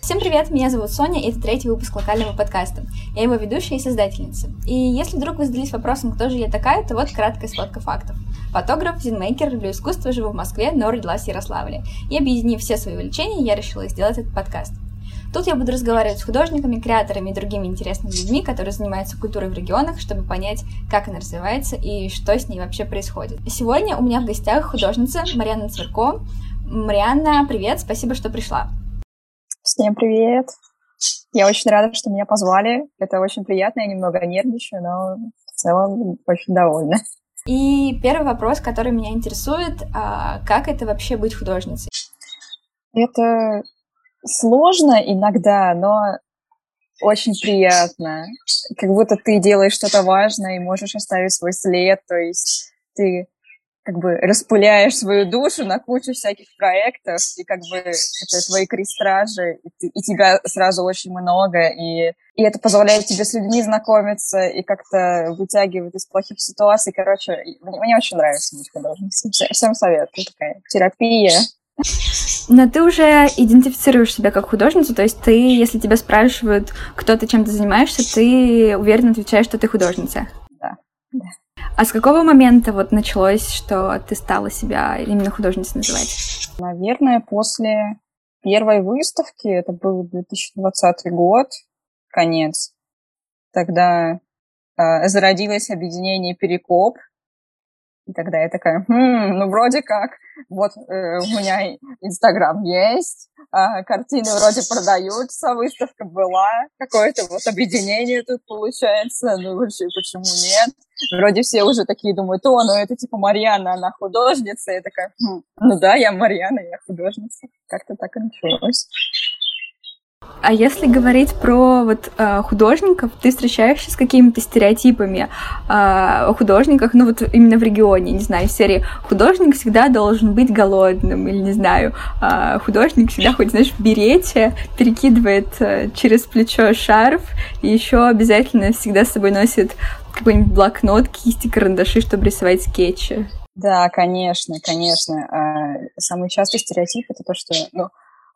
Всем привет, меня зовут Соня, и это третий выпуск локального подкаста. Я его ведущая и создательница. И если вдруг вы задались вопросом, кто же я такая, то вот краткая сводка фактов. Фотограф, зинмейкер, люблю искусство, живу в Москве, но родилась в Ярославле. И объединив все свои увлечения, я решила сделать этот подкаст. Тут я буду разговаривать с художниками, креаторами и другими интересными людьми, которые занимаются культурой в регионах, чтобы понять, как она развивается и что с ней вообще происходит. Сегодня у меня в гостях художница Марьяна Цверко. Марианна, привет, спасибо, что пришла. Всем привет! Я очень рада, что меня позвали. Это очень приятно, я немного нервничаю, но в целом очень довольна. И первый вопрос, который меня интересует, а как это вообще быть художницей? Это сложно иногда, но очень приятно. Как будто ты делаешь что-то важное и можешь оставить свой след, то есть ты как бы распыляешь свою душу на кучу всяких проектов, и как бы это твои крестражи, и, ты, и тебя сразу очень много, и, и это позволяет тебе с людьми знакомиться и как-то вытягивать из плохих ситуаций. Короче, мне, мне очень нравится быть художницей. Всем советую. Такая терапия. Но ты уже идентифицируешь себя как художницу, то есть ты, если тебя спрашивают, кто ты, чем ты занимаешься, ты уверенно отвечаешь, что ты художница. Да, да. А с какого момента вот началось, что ты стала себя именно художницей называть? Наверное, после первой выставки, это был 2020 год, конец, тогда э, зародилось объединение «Перекоп», и тогда я такая, хм, ну вроде как, вот э, у меня Инстаграм есть, э, картины вроде продаются, выставка была, какое-то вот объединение тут получается, ну вообще почему нет? Вроде все уже такие думают, о, ну это типа Марьяна, она художница, я такая, хм, ну да, я Марьяна, я художница, как-то так и началось. А если говорить про вот э, художников, ты встречаешься с какими-то стереотипами э, о художниках, ну вот именно в регионе, не знаю, в серии художник всегда должен быть голодным, или не знаю, э, художник всегда хоть, знаешь, в берете, перекидывает э, через плечо шарф, и еще обязательно всегда с собой носит какой-нибудь блокнот, кисти, карандаши, чтобы рисовать скетчи. Да, конечно, конечно. Самый частый стереотип это то, что ну,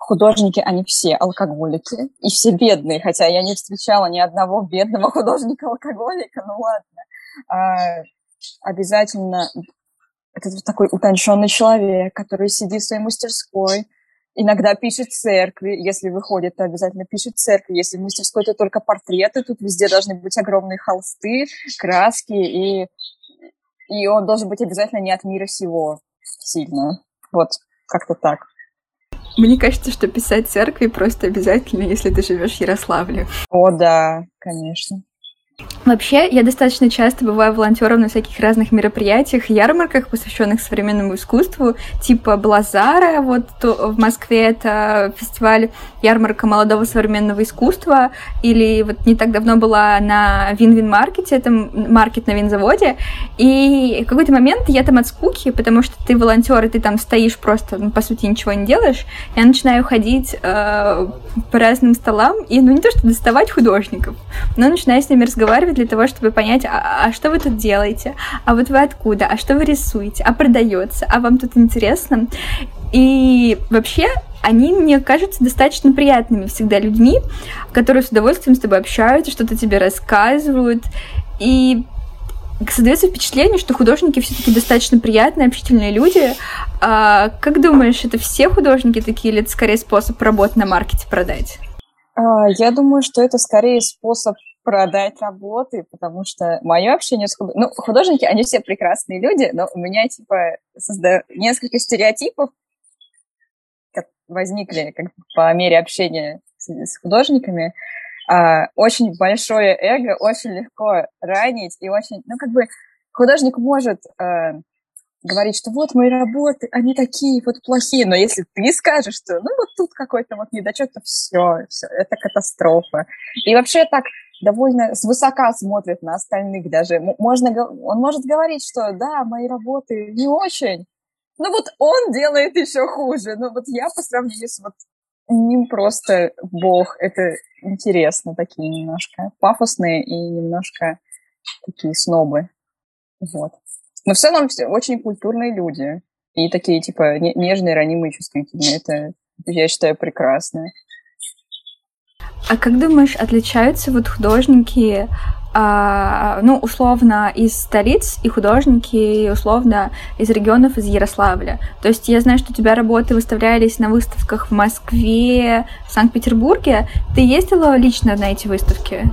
художники, они все алкоголики, и все бедные, хотя я не встречала ни одного бедного художника-алкоголика, ну ладно. А, обязательно это такой утонченный человек, который сидит в своей мастерской, иногда пишет церкви, если выходит, то обязательно пишет церкви, если в мастерской, то только портреты, тут везде должны быть огромные холсты, краски, и, и он должен быть обязательно не от мира сего сильно. Вот, как-то так. Мне кажется, что писать церкви просто обязательно, если ты живешь в Ярославле. О, да, конечно. Вообще, я достаточно часто бываю волонтером на всяких разных мероприятиях, ярмарках, посвященных современному искусству, типа Блазара, вот в Москве это фестиваль ярмарка молодого современного искусства, или вот не так давно была на Вин-Вин-маркете, это маркет на винзаводе, и в какой-то момент я там от скуки, потому что ты волонтер, и ты там стоишь просто, ну, по сути, ничего не делаешь, я начинаю ходить э, по разным столам, и, ну, не то, что доставать художников, но начинаю с ними разговаривать разговаривать для того, чтобы понять, а, а что вы тут делаете, а вот вы откуда, а что вы рисуете, а продается, а вам тут интересно. И вообще они мне кажутся достаточно приятными всегда людьми, которые с удовольствием с тобой общаются, что-то тебе рассказывают. И создается впечатление, что художники все-таки достаточно приятные, общительные люди. А, как думаешь, это все художники такие, или это скорее способ работы на маркете продать? А, я думаю, что это скорее способ продать работы, потому что мое общение с художниками... Ну, художники, они все прекрасные люди, но у меня, типа, созда... несколько стереотипов возникли как по мере общения с, с художниками. А, очень большое эго, очень легко ранить, и очень... Ну, как бы художник может... А, говорить, что вот мои работы, они такие вот плохие, но если ты скажешь, что ну вот тут какой-то вот недочет, то все, все, это катастрофа. И вообще так довольно свысока смотрит на остальных даже. Можно, он может говорить, что да, мои работы не очень, ну вот он делает еще хуже. Ну вот я по сравнению с вот ним просто бог. Это интересно, такие немножко пафосные и немножко такие снобы. Вот. Но в целом все очень культурные люди. И такие, типа, нежные, ранимые, чувствительные. Это, я считаю, прекрасно. А как думаешь, отличаются вот художники, а, ну, условно, из столиц и художники, условно, из регионов, из Ярославля? То есть я знаю, что у тебя работы выставлялись на выставках в Москве, в Санкт-Петербурге. Ты ездила лично на эти выставки?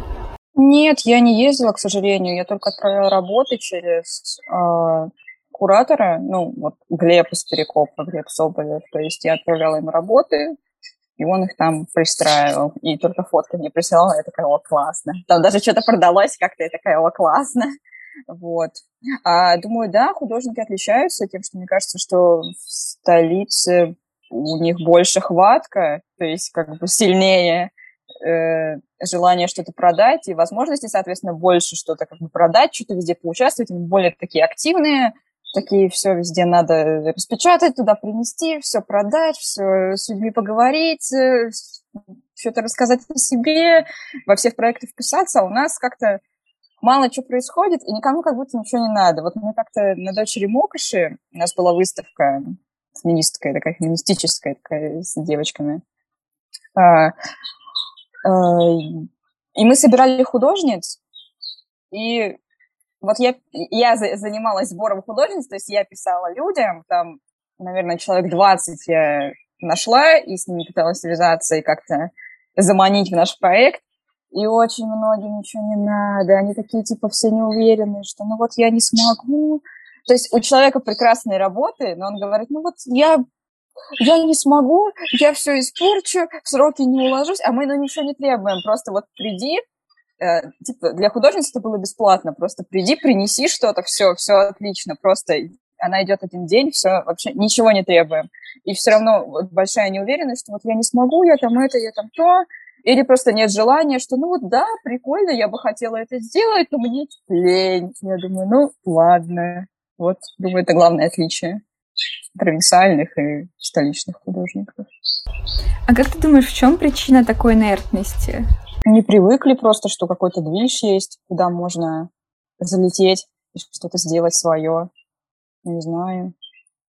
Нет, я не ездила, к сожалению. Я только отправила работы через э, куратора, ну, вот Глеб из Перекопа, Глеб Соболев. То есть я отправляла им работы, и он их там пристраивал. И только фотки мне присылал, я такая, о, классно. Там даже что-то продалось как-то, я такая, о, классно. Вот. А, думаю, да, художники отличаются тем, что мне кажется, что в столице у них больше хватка, то есть как бы сильнее э, желание что-то продать и возможности, соответственно, больше что-то как бы продать, что-то везде поучаствовать, они более такие активные, такие все везде надо распечатать, туда принести, все продать, все с людьми поговорить, э, что-то рассказать о себе, во всех проектах вписаться, а у нас как-то мало что происходит, и никому как будто ничего не надо. Вот мы как-то на дочери Мокоши, у нас была выставка феминистская, такая феминистическая, такая с девочками. А, а, и мы собирали художниц, и вот я, я занималась сбором художниц, то есть я писала людям, там, наверное, человек 20 я нашла и с ними пыталась связаться и как-то заманить в наш проект. И очень многим ничего не надо. Они такие, типа, все неуверенные, что ну вот я не смогу. То есть у человека прекрасные работы, но он говорит, ну вот я, я не смогу, я все испорчу, в сроки не уложусь, а мы ну ничего не требуем. Просто вот приди, э, типа, для художницы это было бесплатно. Просто приди, принеси что-то, все, все отлично. Просто она идет один день, все, вообще ничего не требуем. И все равно вот большая неуверенность, что вот я не смогу, я там это, я там то. Или просто нет желания, что ну вот да, прикольно, я бы хотела это сделать, но мне лень. Я думаю, ну ладно. Вот, думаю, это главное отличие провинциальных и столичных художников. А как ты думаешь, в чем причина такой инертности? Не привыкли просто, что какой-то движ есть, куда можно залететь и что-то сделать свое. Не знаю.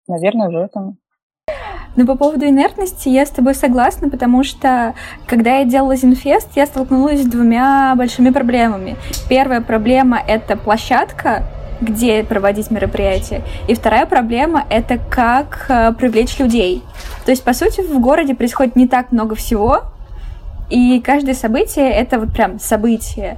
Наверное, в этом. Ну, по поводу инертности я с тобой согласна, потому что, когда я делала Зинфест, я столкнулась с двумя большими проблемами. Первая проблема — это площадка, где проводить мероприятия. И вторая проблема — это как э, привлечь людей. То есть, по сути, в городе происходит не так много всего, и каждое событие — это вот прям событие.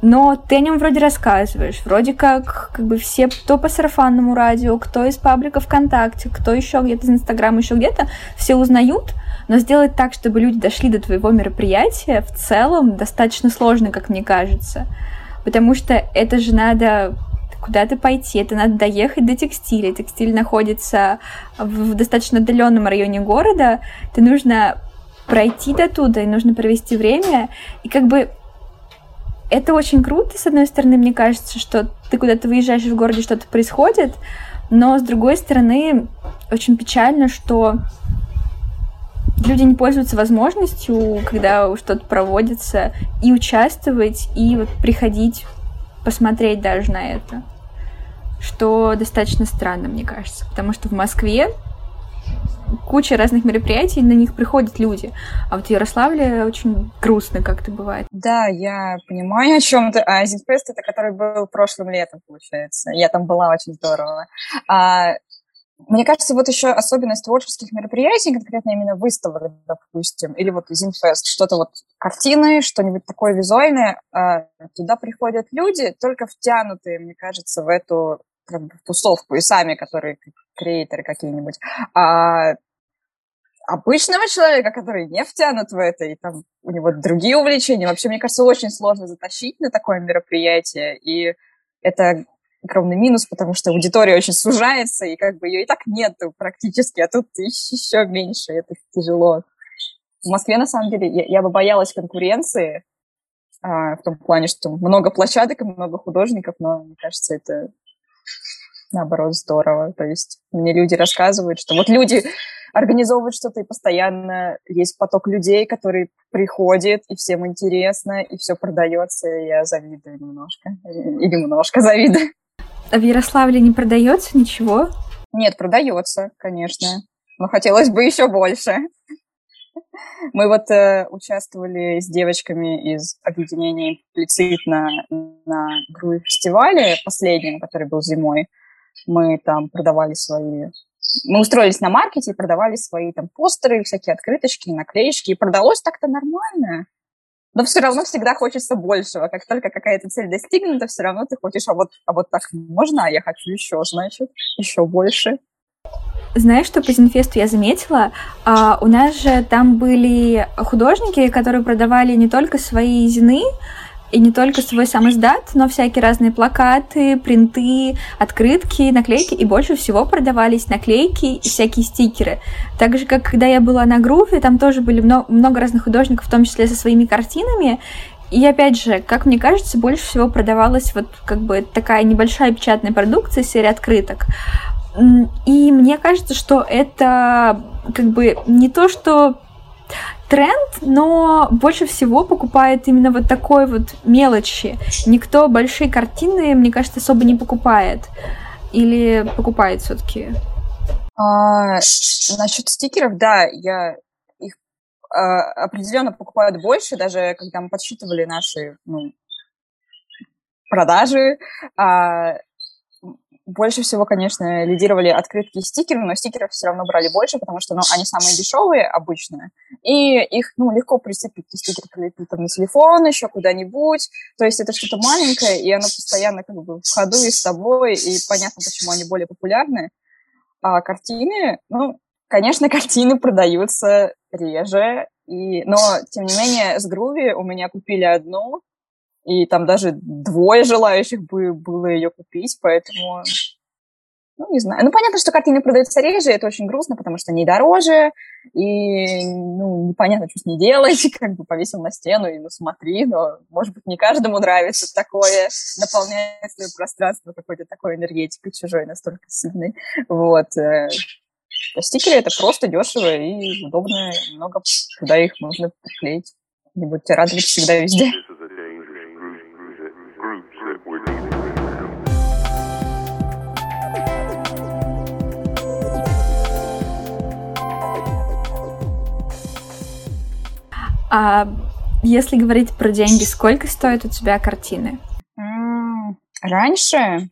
Но ты о нем вроде рассказываешь, вроде как, как бы все, кто по сарафанному радио, кто из паблика ВКонтакте, кто еще где-то из Инстаграма, еще где-то, все узнают, но сделать так, чтобы люди дошли до твоего мероприятия, в целом достаточно сложно, как мне кажется. Потому что это же надо куда-то пойти, это надо доехать до текстиля. Текстиль находится в достаточно отдаленном районе города, это нужно пройти до туда, и нужно провести время. И как бы это очень круто, с одной стороны, мне кажется, что ты куда-то выезжаешь в городе, что-то происходит, но с другой стороны, очень печально, что люди не пользуются возможностью, когда что-то проводится, и участвовать, и вот приходить посмотреть даже на это. Что достаточно странно, мне кажется, потому что в Москве куча разных мероприятий, на них приходят люди. А вот в Ярославле очень грустно как-то бывает. Да, я понимаю, о чем ты. А Зинфест это который был прошлым летом, получается. Я там была очень здорово. А, мне кажется, вот еще особенность творческих мероприятий, конкретно именно выставок, допустим, или вот Зинфест, что-то вот картины, что-нибудь такое визуальное, а, туда приходят люди, только втянутые, мне кажется, в эту как бы, тусовку и сами, которые креаторы какие-нибудь. А обычного человека, который не втянут в это, и там у него другие увлечения, вообще, мне кажется, очень сложно затащить на такое мероприятие, и это огромный минус, потому что аудитория очень сужается, и как бы ее и так нету практически, а тут еще меньше, это тяжело. В Москве, на самом деле, я, я бы боялась конкуренции, а, в том плане, что много площадок и много художников, но мне кажется, это наоборот здорово. То есть мне люди рассказывают, что вот люди организовывают что-то, и постоянно есть поток людей, который приходит, и всем интересно, и все продается, и я завидую немножко. Или немножко завидую. А в Ярославле не продается ничего? Нет, продается, конечно. Но хотелось бы еще больше. Мы вот э, участвовали с девочками из объединения «Имплицит» на, на фестивале последнем, который был зимой. Мы там продавали свои... Мы устроились на маркете и продавали свои там постеры, всякие открыточки, наклеечки. И продалось так-то нормально. Но все равно всегда хочется большего. Как только какая-то цель достигнута, все равно ты хочешь, а вот, а вот так можно, а я хочу еще, значит, еще больше. Знаешь, что по Зинфесту я заметила? А, у нас же там были художники, которые продавали не только свои зины, и не только свой сам издат, но всякие разные плакаты, принты, открытки, наклейки, и больше всего продавались наклейки и всякие стикеры. Так же, как когда я была на группе, там тоже были много, разных художников, в том числе со своими картинами, и опять же, как мне кажется, больше всего продавалась вот как бы такая небольшая печатная продукция, серия открыток. И мне кажется, что это как бы не то, что тренд, но больше всего покупает именно вот такой вот мелочи. Никто большие картины, мне кажется, особо не покупает. Или покупает все-таки? А, насчет стикеров, да, я их а, определенно покупают больше, даже когда мы подсчитывали наши ну, продажи, а, больше всего, конечно, лидировали открытки и стикеры, но стикеров все равно брали больше, потому что ну, они самые дешевые обычно, и их ну, легко прицепить. Ты стикер прилепить там на телефон, еще куда-нибудь. То есть это что-то маленькое, и оно постоянно как бы в ходу и с тобой, и понятно, почему они более популярны. А картины, ну, конечно, картины продаются реже, и, но, тем не менее, с Груви у меня купили одну, и там даже двое желающих бы было ее купить, поэтому, ну, не знаю. Ну, понятно, что картины продаются реже, это очень грустно, потому что они дороже, и, ну, непонятно, что с ней делать, как бы повесил на стену и, ну, смотри, но, может быть, не каждому нравится такое, наполняет свое пространство какой-то такой энергетикой чужой настолько сильной, вот. Э. А стикеры это просто дешево и удобно, много куда их можно приклеить. Не будьте рады всегда везде. А если говорить про деньги, сколько стоят у тебя картины? Раньше,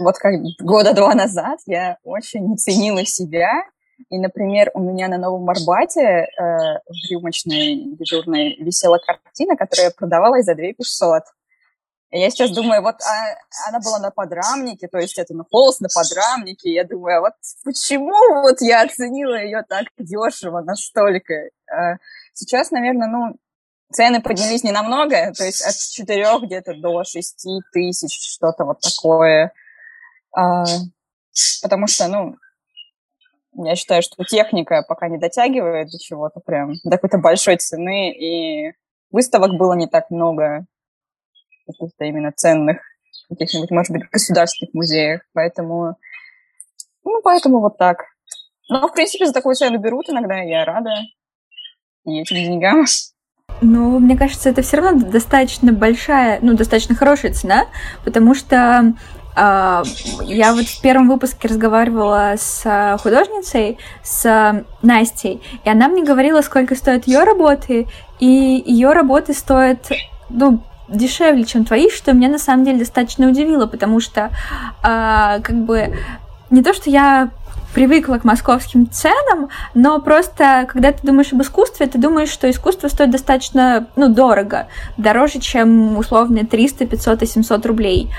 вот как года два назад, я очень ценила себя. И, например, у меня на Новом Арбате э, в рюмочной дежурной висела картина, которая продавалась за 2 500. Я сейчас думаю, вот а, она была на подрамнике, то есть это на холст на подрамнике. Я думаю, а вот почему вот я оценила ее так дешево настолько? Сейчас, наверное, ну, цены поднялись не намного, то есть от 4 где-то до 6 тысяч, что-то вот такое. А, потому что, ну, я считаю, что техника пока не дотягивает до чего-то прям, до какой-то большой цены, и выставок было не так много каких-то именно ценных, каких-нибудь, может быть, государственных музеях, поэтому, ну, поэтому вот так. Но, в принципе, за такую цену берут иногда, я рада и этим деньгам. Ну, мне кажется, это все равно достаточно большая, ну, достаточно хорошая цена, потому что э, я вот в первом выпуске разговаривала с художницей, с Настей, и она мне говорила, сколько стоят ее работы, и ее работы стоят, ну, дешевле, чем твои, что меня на самом деле достаточно удивило, потому что э, как бы не то, что я привыкла к московским ценам, но просто, когда ты думаешь об искусстве, ты думаешь, что искусство стоит достаточно, ну, дорого, дороже, чем условные 300, 500 и 700 рублей.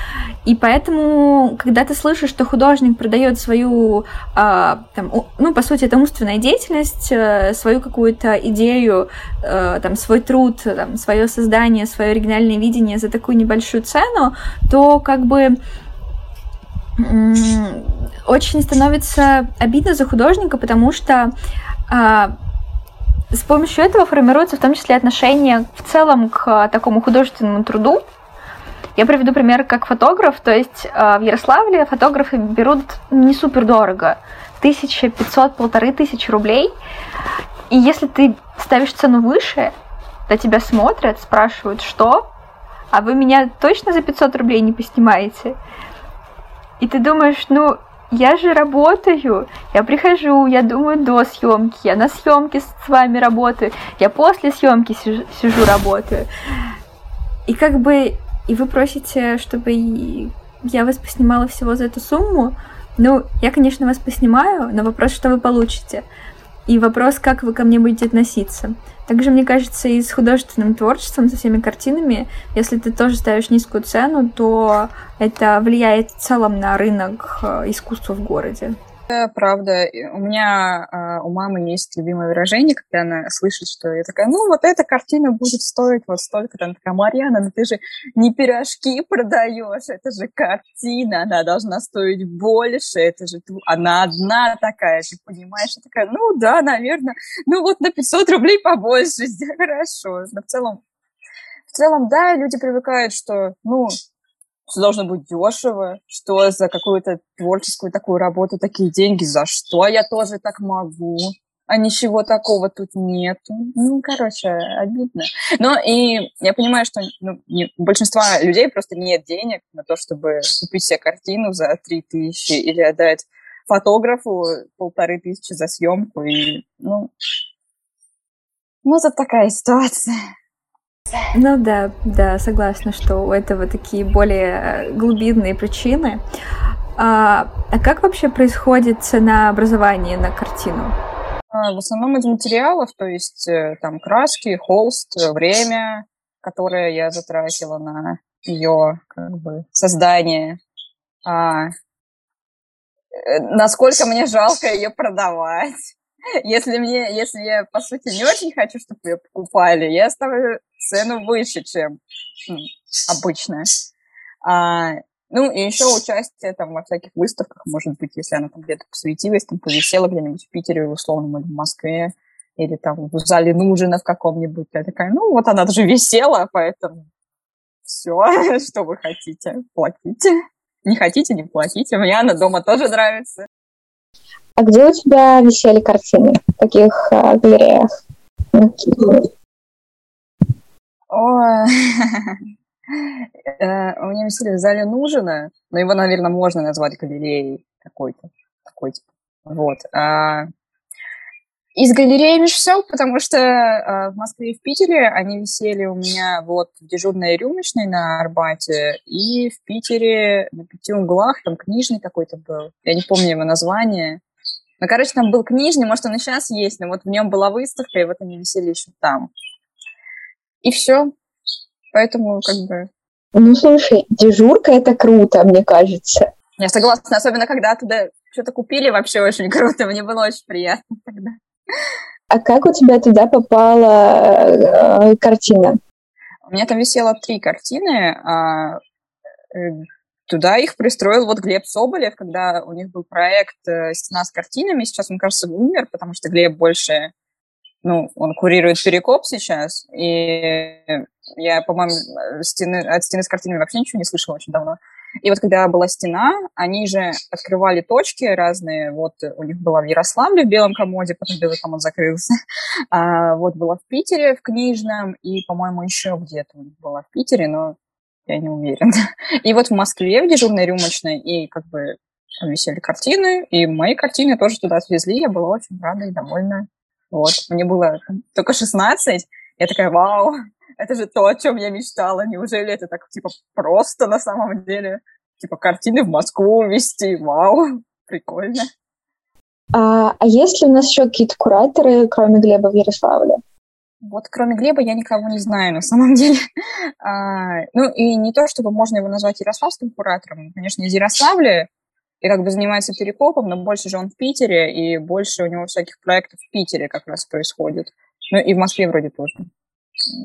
И поэтому, когда ты слышишь, что художник продает свою, э, там, ну, по сути, это умственная деятельность, э, свою какую-то идею, э, там, свой труд, там, свое создание, свое оригинальное видение за такую небольшую цену, то как бы очень становится обидно за художника, потому что а, с помощью этого формируется в том числе отношение в целом к такому художественному труду. Я приведу пример как фотограф, то есть э, в Ярославле фотографы берут не супер дорого, 1500, полторы тысячи рублей. И если ты ставишь цену выше, то тебя смотрят, спрашивают, что? А вы меня точно за 500 рублей не поснимаете? И ты думаешь, ну, я же работаю, я прихожу, я думаю до съемки, я на съемке с вами работаю, я после съемки сижу, сижу работаю. И как бы, и вы просите, чтобы я вас поснимала всего за эту сумму, ну, я, конечно, вас поснимаю, но вопрос, что вы получите. И вопрос, как вы ко мне будете относиться. Также, мне кажется, и с художественным творчеством, со всеми картинами, если ты тоже ставишь низкую цену, то это влияет в целом на рынок э, искусства в городе правда. У меня а, у мамы есть любимое выражение, когда она слышит, что я такая, ну, вот эта картина будет стоить вот столько. Там такая, Марьяна, ну ты же не пирожки продаешь, это же картина, она должна стоить больше, это же она одна такая, ты понимаешь? Я такая, ну да, наверное, ну вот на 500 рублей побольше, хорошо. Но в целом, в целом, да, люди привыкают, что, ну, что должно быть дешево, что за какую-то творческую такую работу такие деньги, за что я тоже так могу, а ничего такого тут нет. Ну, короче, обидно. Но и я понимаю, что ну, не, большинства людей просто нет денег на то, чтобы купить себе картину за три тысячи или отдать фотографу полторы тысячи за съемку. И, ну, ну, это такая ситуация. Ну да, да, согласна, что у этого такие более глубинные причины. А, а как вообще происходит ценообразование на картину? А, в основном из материалов, то есть э, там краски, холст, время, которое я затратила на ее как бы, создание. А, э, насколько мне жалко ее продавать. Если мне, если я, по сути, не очень хочу, чтобы ее покупали, я ставлю цену выше, чем ну, обычно. А, ну, и еще участие там во всяких выставках, может быть, если она там где-то посветилась, там повисела где-нибудь в Питере, условно, или в Москве, или там в зале Нужина в каком-нибудь. Я такая, ну, вот она даже висела, поэтому все, что вы хотите, платите. Не хотите, не платите. Мне она дома тоже нравится. А где у тебя висели картины? В каких а, галереях? О, э, у меня висели в зале Нужина, но его, наверное, можно назвать галереей какой-то. Такой тип. Вот. А, из галереи все, потому что а, в Москве и в Питере они висели у меня вот в дежурной рюмочной на Арбате, и в Питере на пяти углах, там книжный какой-то был. Я не помню его название. Ну, короче, там был книжный, может, он и сейчас есть, но вот в нем была выставка, и вот они висели еще там. И все. Поэтому как бы... Ну, слушай, дежурка — это круто, мне кажется. Я согласна, особенно когда туда что-то купили, вообще очень круто. Мне было очень приятно тогда. А как у тебя туда попала э, картина? У меня там висело три картины. А, э, туда их пристроил вот Глеб Соболев, когда у них был проект э, «Стена с картинами». Сейчас, мне кажется, умер, потому что Глеб больше ну, он курирует Перекоп сейчас, и я, по-моему, стены, от стены с картинами вообще ничего не слышала очень давно. И вот когда была стена, они же открывали точки разные. Вот у них была в Ярославле в белом комоде, потом белый комод закрылся. А вот была в Питере в книжном, и, по-моему, еще где-то у них была в Питере, но я не уверена. И вот в Москве в дежурной рюмочной, и как бы висели картины, и мои картины тоже туда свезли. Я была очень рада и довольна. Вот, мне было только 16, я такая, вау, это же то, о чем я мечтала. Неужели это так, типа, просто на самом деле? Типа, картины в Москву везти, вау, прикольно. А, а есть ли у нас еще какие-то кураторы, кроме Глеба в Ярославле? Вот кроме Глеба я никого не знаю на самом деле. А, ну и не то, чтобы можно его назвать ярославским куратором. Конечно, из Ярославля и как бы занимается перекопом, но больше же он в Питере, и больше у него всяких проектов в Питере как раз происходит. Ну и в Москве вроде тоже.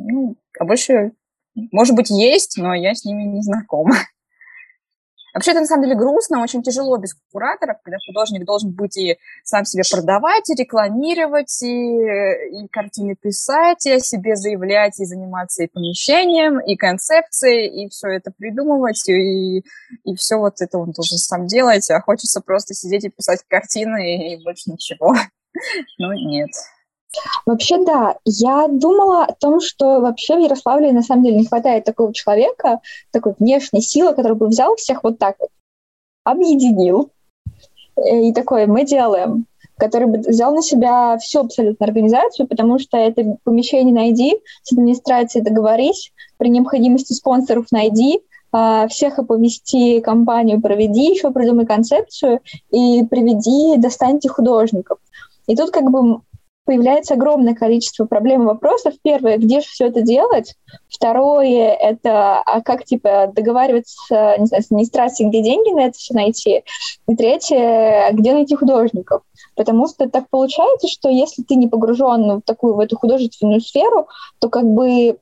Ну, а больше, может быть, есть, но я с ними не знакома. Вообще, это на самом деле грустно, очень тяжело без кураторов, когда художник должен быть и сам себе продавать, и рекламировать, и, и картины писать, и о себе заявлять, и заниматься и помещением, и концепцией, и все это придумывать, и, и все вот это он должен сам делать, а хочется просто сидеть и писать картины, и больше ничего. Ну, нет. Вообще, да. Я думала о том, что вообще в Ярославле на самом деле не хватает такого человека, такой внешней силы, который бы взял всех вот так вот, объединил. Э, и такой, мы делаем который бы взял на себя всю абсолютно организацию, потому что это помещение найди, с администрацией договорись, при необходимости спонсоров найди, а, всех оповести компанию, проведи, еще придумай концепцию и приведи, достаньте художников. И тут как бы появляется огромное количество проблем и вопросов. Первое, где же все это делать? Второе, это а как типа договариваться не знаю, с администрацией, где деньги на это все найти? И третье, где найти художников? Потому что так получается, что если ты не погружен в такую в эту художественную сферу, то как бы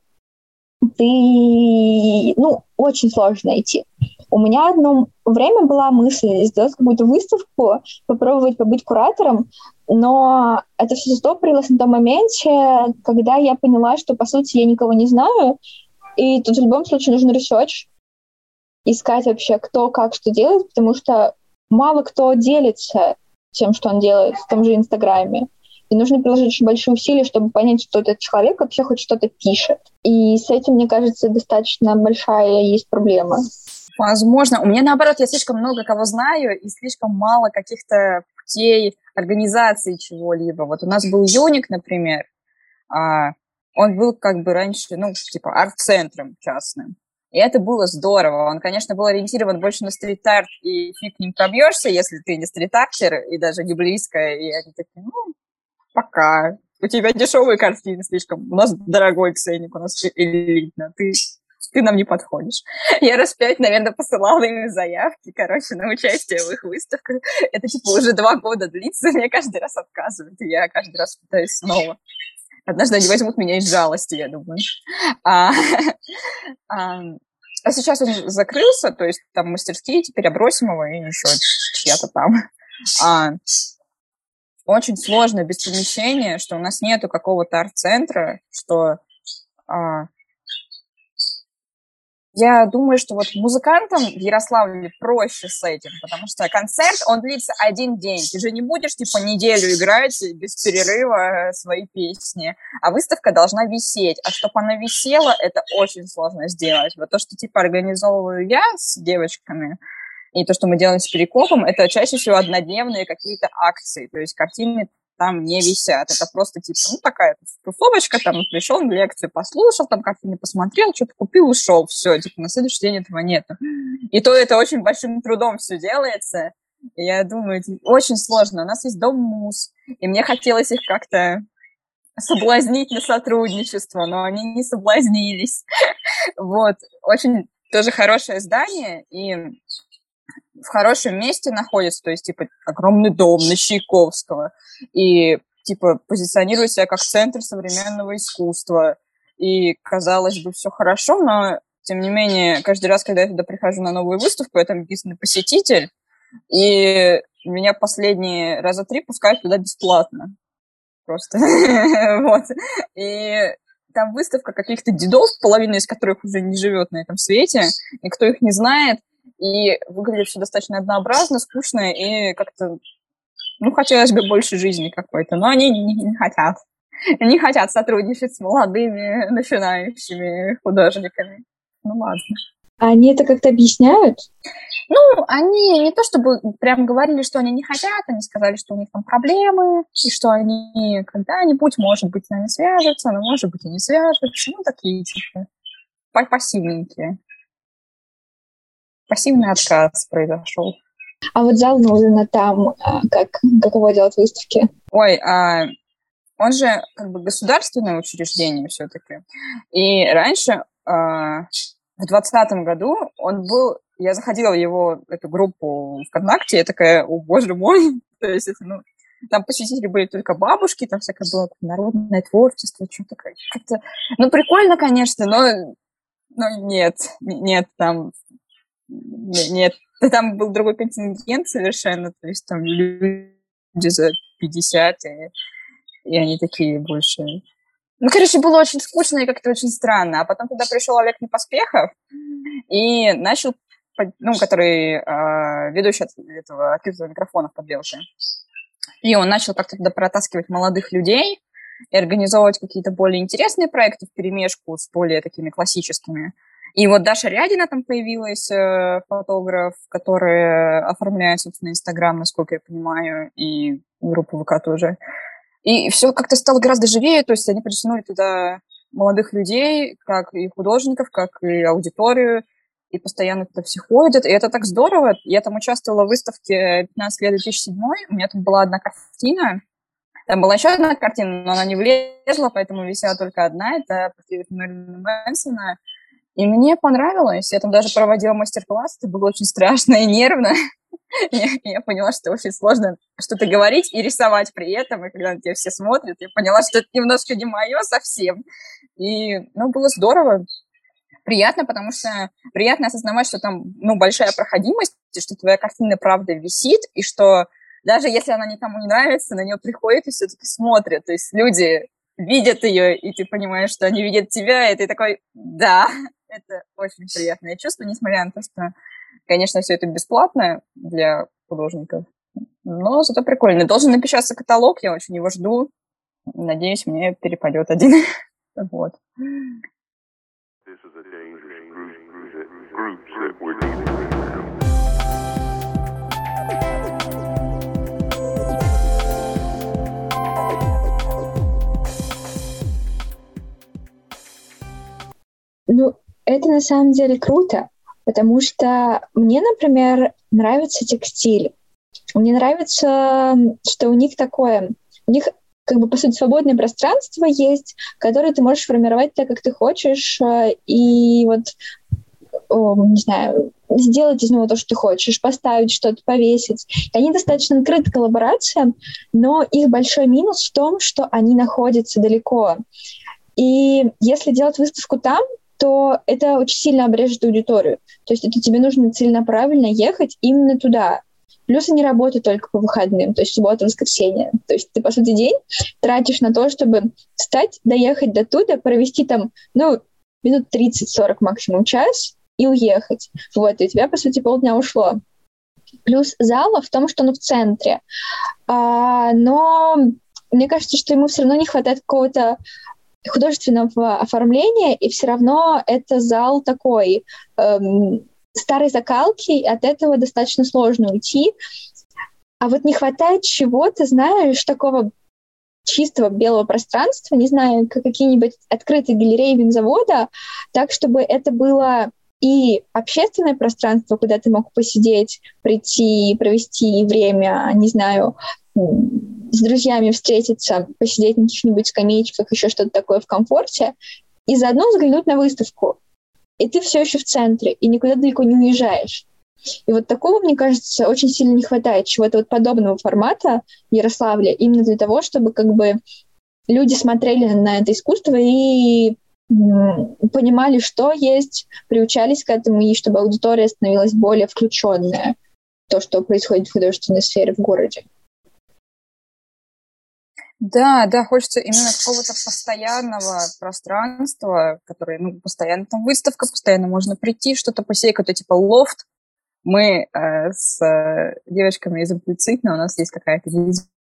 ты, ну, очень сложно найти. У меня одно время была мысль сделать какую-то выставку, попробовать побыть куратором, но это все застопорилось на том моменте, когда я поняла, что, по сути, я никого не знаю, и тут в любом случае нужен research, искать вообще, кто как что делает, потому что мало кто делится тем, что он делает в том же Инстаграме. И нужно приложить очень большие усилия, чтобы понять, что этот человек вообще хоть что-то пишет. И с этим, мне кажется, достаточно большая есть проблема. Возможно. У меня, наоборот, я слишком много кого знаю и слишком мало каких-то путей организации чего-либо. Вот у нас был Юник, например. А, он был как бы раньше, ну, типа арт-центром частным. И это было здорово. Он, конечно, был ориентирован больше на стрит-арт, и фиг ним пробьешься, если ты не стрит-артер, и даже не близко. И они такие, ну, пока. У тебя дешевые картины слишком. У нас дорогой ценник, у нас элитно. Ты, ты нам не подходишь. Я раз пять, наверное, посылала им заявки, короче, на участие в их выставках. Это, типа, уже два года длится, мне каждый раз отказывают, и я каждый раз пытаюсь снова. Однажды они возьмут меня из жалости, я думаю. А, а, а сейчас он закрылся, то есть там мастерские теперь Абросимова и еще чья-то там. А, очень сложно без помещения, что у нас нету какого-то арт-центра, что а, я думаю, что вот музыкантам в Ярославле проще с этим, потому что концерт, он длится один день. Ты же не будешь, типа, неделю играть без перерыва свои песни, а выставка должна висеть. А чтобы она висела, это очень сложно сделать. Вот то, что, типа, организовываю я с девочками, и то, что мы делаем с Перекопом, это чаще всего однодневные какие-то акции. То есть картины там не висят. Это просто типа, ну, такая тусовочка, там, пришел на лекцию, послушал, там, картины посмотрел, что-то купил, ушел, все, типа, на следующий день этого нету. И то это очень большим трудом все делается. И я думаю, очень сложно. У нас есть дом мус, и мне хотелось их как-то соблазнить на сотрудничество, но они не соблазнились. Вот. Очень тоже хорошее здание, и в хорошем месте находится, то есть, типа, огромный дом на Чайковского, и, типа, позиционирует себя как центр современного искусства, и, казалось бы, все хорошо, но, тем не менее, каждый раз, когда я туда прихожу на новую выставку, я там единственный посетитель, и меня последние раза три пускают туда бесплатно. Просто. вот. И там выставка каких-то дедов, половина из которых уже не живет на этом свете, никто их не знает, и выглядит все достаточно однообразно, скучно и как-то, ну, хотелось бы больше жизни какой-то, но они не, не хотят. Не хотят сотрудничать с молодыми начинающими художниками. Ну, ладно. А они это как-то объясняют? Ну, они не то чтобы прям говорили, что они не хотят, они сказали, что у них там проблемы, и что они когда-нибудь, может быть, с нами свяжутся, но, может быть, и не свяжутся. Ну, такие, типа, пассивненькие пассивный отказ произошел. А вот зал Нозена там, а, как, каково делать выставки? Ой, а, он же как бы государственное учреждение все-таки. И раньше, а, в двадцатом году, он был... Я заходила в его эту группу ВКонтакте, я такая, о боже мой, то есть это, ну, там посетители были только бабушки, там всякое было народное творчество, что-то как-то... Ну, прикольно, конечно, но, но нет, нет, там Нет, там был другой контингент совершенно, то есть там люди за 50, и, и они такие больше... Ну, короче, было очень скучно и как-то очень странно. А потом туда пришел Олег Непоспехов и начал, ну, который э, ведущий от этого открытого микрофона в подбелке. И он начал как-то туда протаскивать молодых людей и организовывать какие-то более интересные проекты в перемешку с более такими классическими. И вот Даша Рядина там появилась, э, фотограф, который оформляет, собственно, Инстаграм, насколько я понимаю, и группу ВК тоже. И все как-то стало гораздо живее, то есть они притянули туда молодых людей, как и художников, как и аудиторию, и постоянно туда все ходят, и это так здорово. Я там участвовала в выставке 15 лет 2007, у меня там была одна картина, там была еще одна картина, но она не влезла, поэтому висела только одна, это портрет Мэрилина Мэнсона, и мне понравилось. Я там даже проводила мастер-класс. Это было очень страшно и нервно. Я, поняла, что очень сложно что-то говорить и рисовать при этом. И когда на тебя все смотрят, я поняла, что это немножко не мое совсем. И, ну, было здорово. Приятно, потому что приятно осознавать, что там, ну, большая проходимость, и что твоя картина правда висит, и что даже если она никому не нравится, на нее приходят и все-таки смотрят. То есть люди видят ее, и ты понимаешь, что они видят тебя, и ты такой, да, это очень приятное чувство, несмотря на то, что, конечно, все это бесплатно для художников. Но зато прикольно. Должен напечататься каталог, я очень его жду. Надеюсь, мне перепадет один. вот. Ну, это на самом деле круто, потому что мне, например, нравится текстиль. Мне нравится, что у них такое, у них как бы, по сути, свободное пространство есть, которое ты можешь формировать так, как ты хочешь, э, и вот, о, не знаю, сделать из него то, что ты хочешь, поставить что-то, повесить. И они достаточно открыты коллаборациям, но их большой минус в том, что они находятся далеко. И если делать выставку там, то это очень сильно обрежет аудиторию. То есть это тебе нужно целенаправленно ехать именно туда. Плюс они работают только по выходным, то есть суббота, воскресенье. То есть ты, по сути, день тратишь на то, чтобы встать, доехать до туда, провести там, ну, минут 30-40 максимум час и уехать. Вот, и у тебя, по сути, полдня ушло. Плюс зала в том, что он в центре. А, но мне кажется, что ему все равно не хватает какого-то художественного оформления, и все равно это зал такой эм, старой закалки, и от этого достаточно сложно уйти. А вот не хватает чего-то, знаешь, такого чистого белого пространства, не знаю, как какие-нибудь открытые галереи винзавода, так, чтобы это было и общественное пространство, куда ты мог посидеть, прийти, провести время, не знаю, с друзьями встретиться, посидеть на каких-нибудь скамеечках, еще что-то такое в комфорте, и заодно взглянуть на выставку. И ты все еще в центре, и никуда далеко не уезжаешь. И вот такого, мне кажется, очень сильно не хватает, чего-то вот подобного формата в Ярославле, именно для того, чтобы как бы люди смотрели на это искусство и понимали, что есть, приучались к этому, и чтобы аудитория становилась более включенная в то, что происходит в художественной сфере в городе. Да, да, хочется именно какого-то постоянного пространства, которое, ну, постоянно там выставка, постоянно можно прийти, что-то посеять, какой-то типа лофт. Мы э, с э, девочками из имплицитно, у нас есть какая-то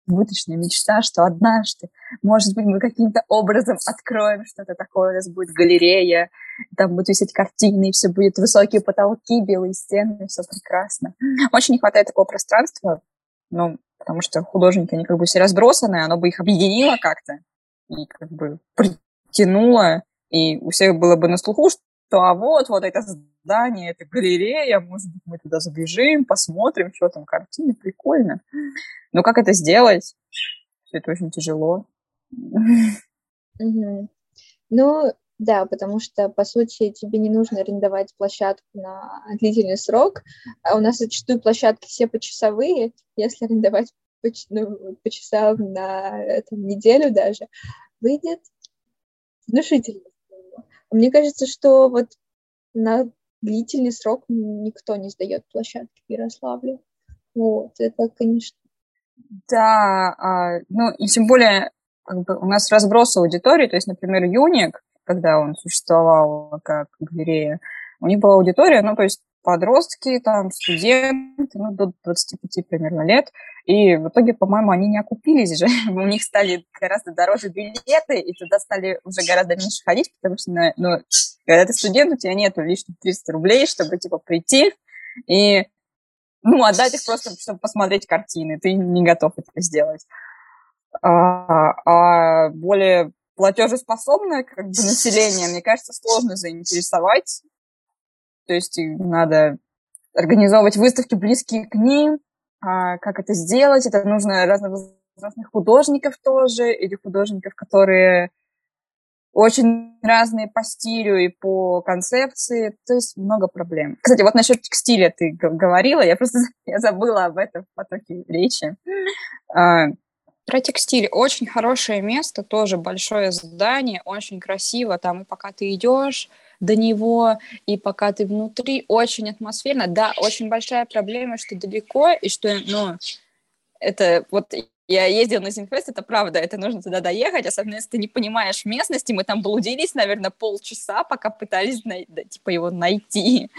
несбыточная мечта, что однажды, может быть, мы каким-то образом откроем что-то такое, у нас будет галерея, там будут висеть картины, и все будет высокие потолки, белые стены, все прекрасно. Очень не хватает такого пространства, ну, потому что художники, они как бы все разбросаны, оно бы их объединило как-то и как бы притянуло, и у всех было бы на слуху, что а вот, вот это здание, это галерея, может быть, мы туда забежим, посмотрим, что там, картины, прикольно. Но как это сделать? Все это очень тяжело. Ну, да, потому что, по сути, тебе не нужно арендовать площадку на длительный срок. А у нас зачастую площадки все почасовые. Если арендовать по, ну, по часам на там, неделю даже, выйдет внушительно. Мне кажется, что вот на длительный срок никто не сдает площадки в Ярославле. Вот, это, конечно. Да, а, ну и тем более как бы у нас разброс аудитории, то есть, например, Юник, когда он существовал как галерея, у них была аудитория, ну, то есть подростки, там, студенты, ну, до 25 примерно лет, и в итоге, по-моему, они не окупились же, у них стали гораздо дороже билеты, и туда стали уже гораздо меньше ходить, потому что, ну, когда ты студент, у тебя нет лишних 300 рублей, чтобы, типа, прийти и, ну, отдать их просто, чтобы посмотреть картины, ты не готов это сделать. А, а более платежеспособное как бы население, мне кажется, сложно заинтересовать то есть надо организовывать выставки, близкие к ним. А как это сделать? Это нужно разных художников тоже, или художников, которые очень разные по стилю и по концепции, то есть много проблем. Кстати, вот насчет текстиля ты говорила, я просто я забыла об этом в потоке речи. А, Про текстиль. Очень хорошее место, тоже большое здание, очень красиво. Там и пока ты идешь, до него, и пока ты внутри, очень атмосферно. Да, очень большая проблема, что далеко, и что, ну, это вот я ездила на Зинфест, это правда, это нужно туда доехать, особенно если ты не понимаешь местности. Мы там блудились, наверное, полчаса, пока пытались най- да, типа его найти.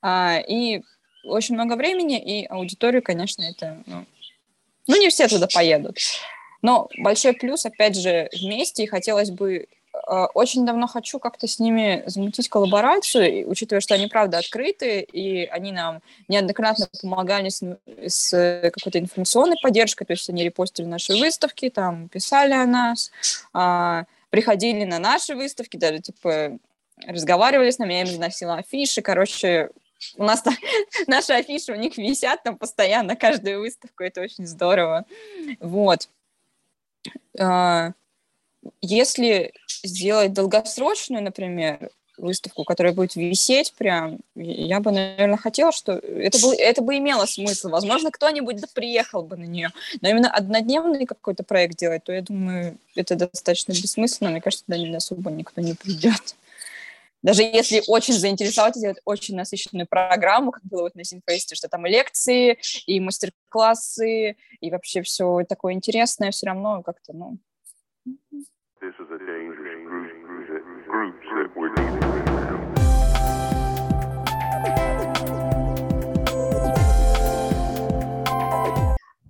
А, и очень много времени, и аудиторию, конечно, это... Ну, ну, не все туда поедут. Но большой плюс, опять же, вместе, и хотелось бы а, очень давно хочу как-то с ними замутить коллаборацию, учитывая, что они, правда, открыты, и они нам неоднократно помогали с, с какой-то информационной поддержкой, то есть они репостили наши выставки, там, писали о нас, а, приходили на наши выставки, даже, типа, разговаривали с нами, я им заносила афиши, короче, у нас там, наши афиши у них висят там постоянно, каждую выставку, это очень здорово, вот. А, если сделать долгосрочную, например, выставку, которая будет висеть прям, я бы, наверное, хотела, что это, бы, это бы имело смысл. Возможно, кто-нибудь да приехал бы на нее. Но именно однодневный какой-то проект делать, то я думаю, это достаточно бессмысленно. Мне кажется, туда особо никто не придет. Даже если очень заинтересовать, сделать очень насыщенную программу, как было вот на Синфесте, что там и лекции, и мастер-классы, и вообще все такое интересное, все равно как-то, ну,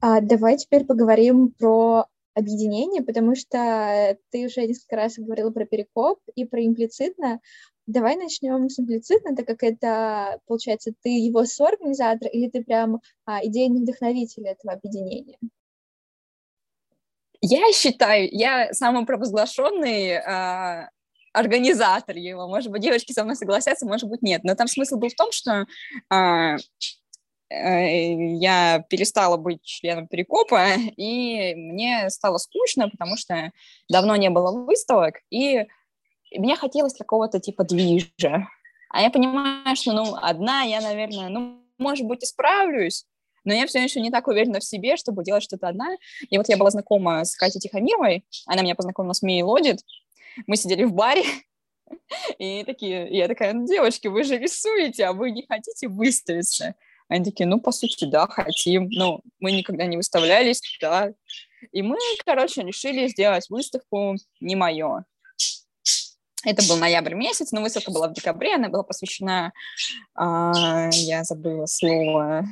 А, давай теперь поговорим про объединение, потому что ты уже несколько раз говорила про перекоп и про имплицитно. Давай начнем с имплицитно, так как это, получается, ты его соорганизатор или ты прям а, идейный вдохновитель этого объединения? Я считаю, я самопровозглашенный э, организатор его. Может быть, девочки со мной согласятся, может быть, нет. Но там смысл был в том, что э, э, я перестала быть членом Перекопа, и мне стало скучно, потому что давно не было выставок, и мне хотелось какого-то типа движа. А я понимаю, что, ну, одна я, наверное, ну, может быть, исправлюсь, но я все еще не так уверена в себе, чтобы делать что-то одна. И вот я была знакома с Катей Тихомировой, она меня познакомила с Мией Лодит, мы сидели в баре, и такие, я такая, ну, девочки, вы же рисуете, а вы не хотите выставиться? Они такие, ну, по сути, да, хотим. Ну, мы никогда не выставлялись, да. И мы, короче, решили сделать выставку «Не мое». Это был ноябрь месяц, но выставка была в декабре, она была посвящена, а, я забыла слово,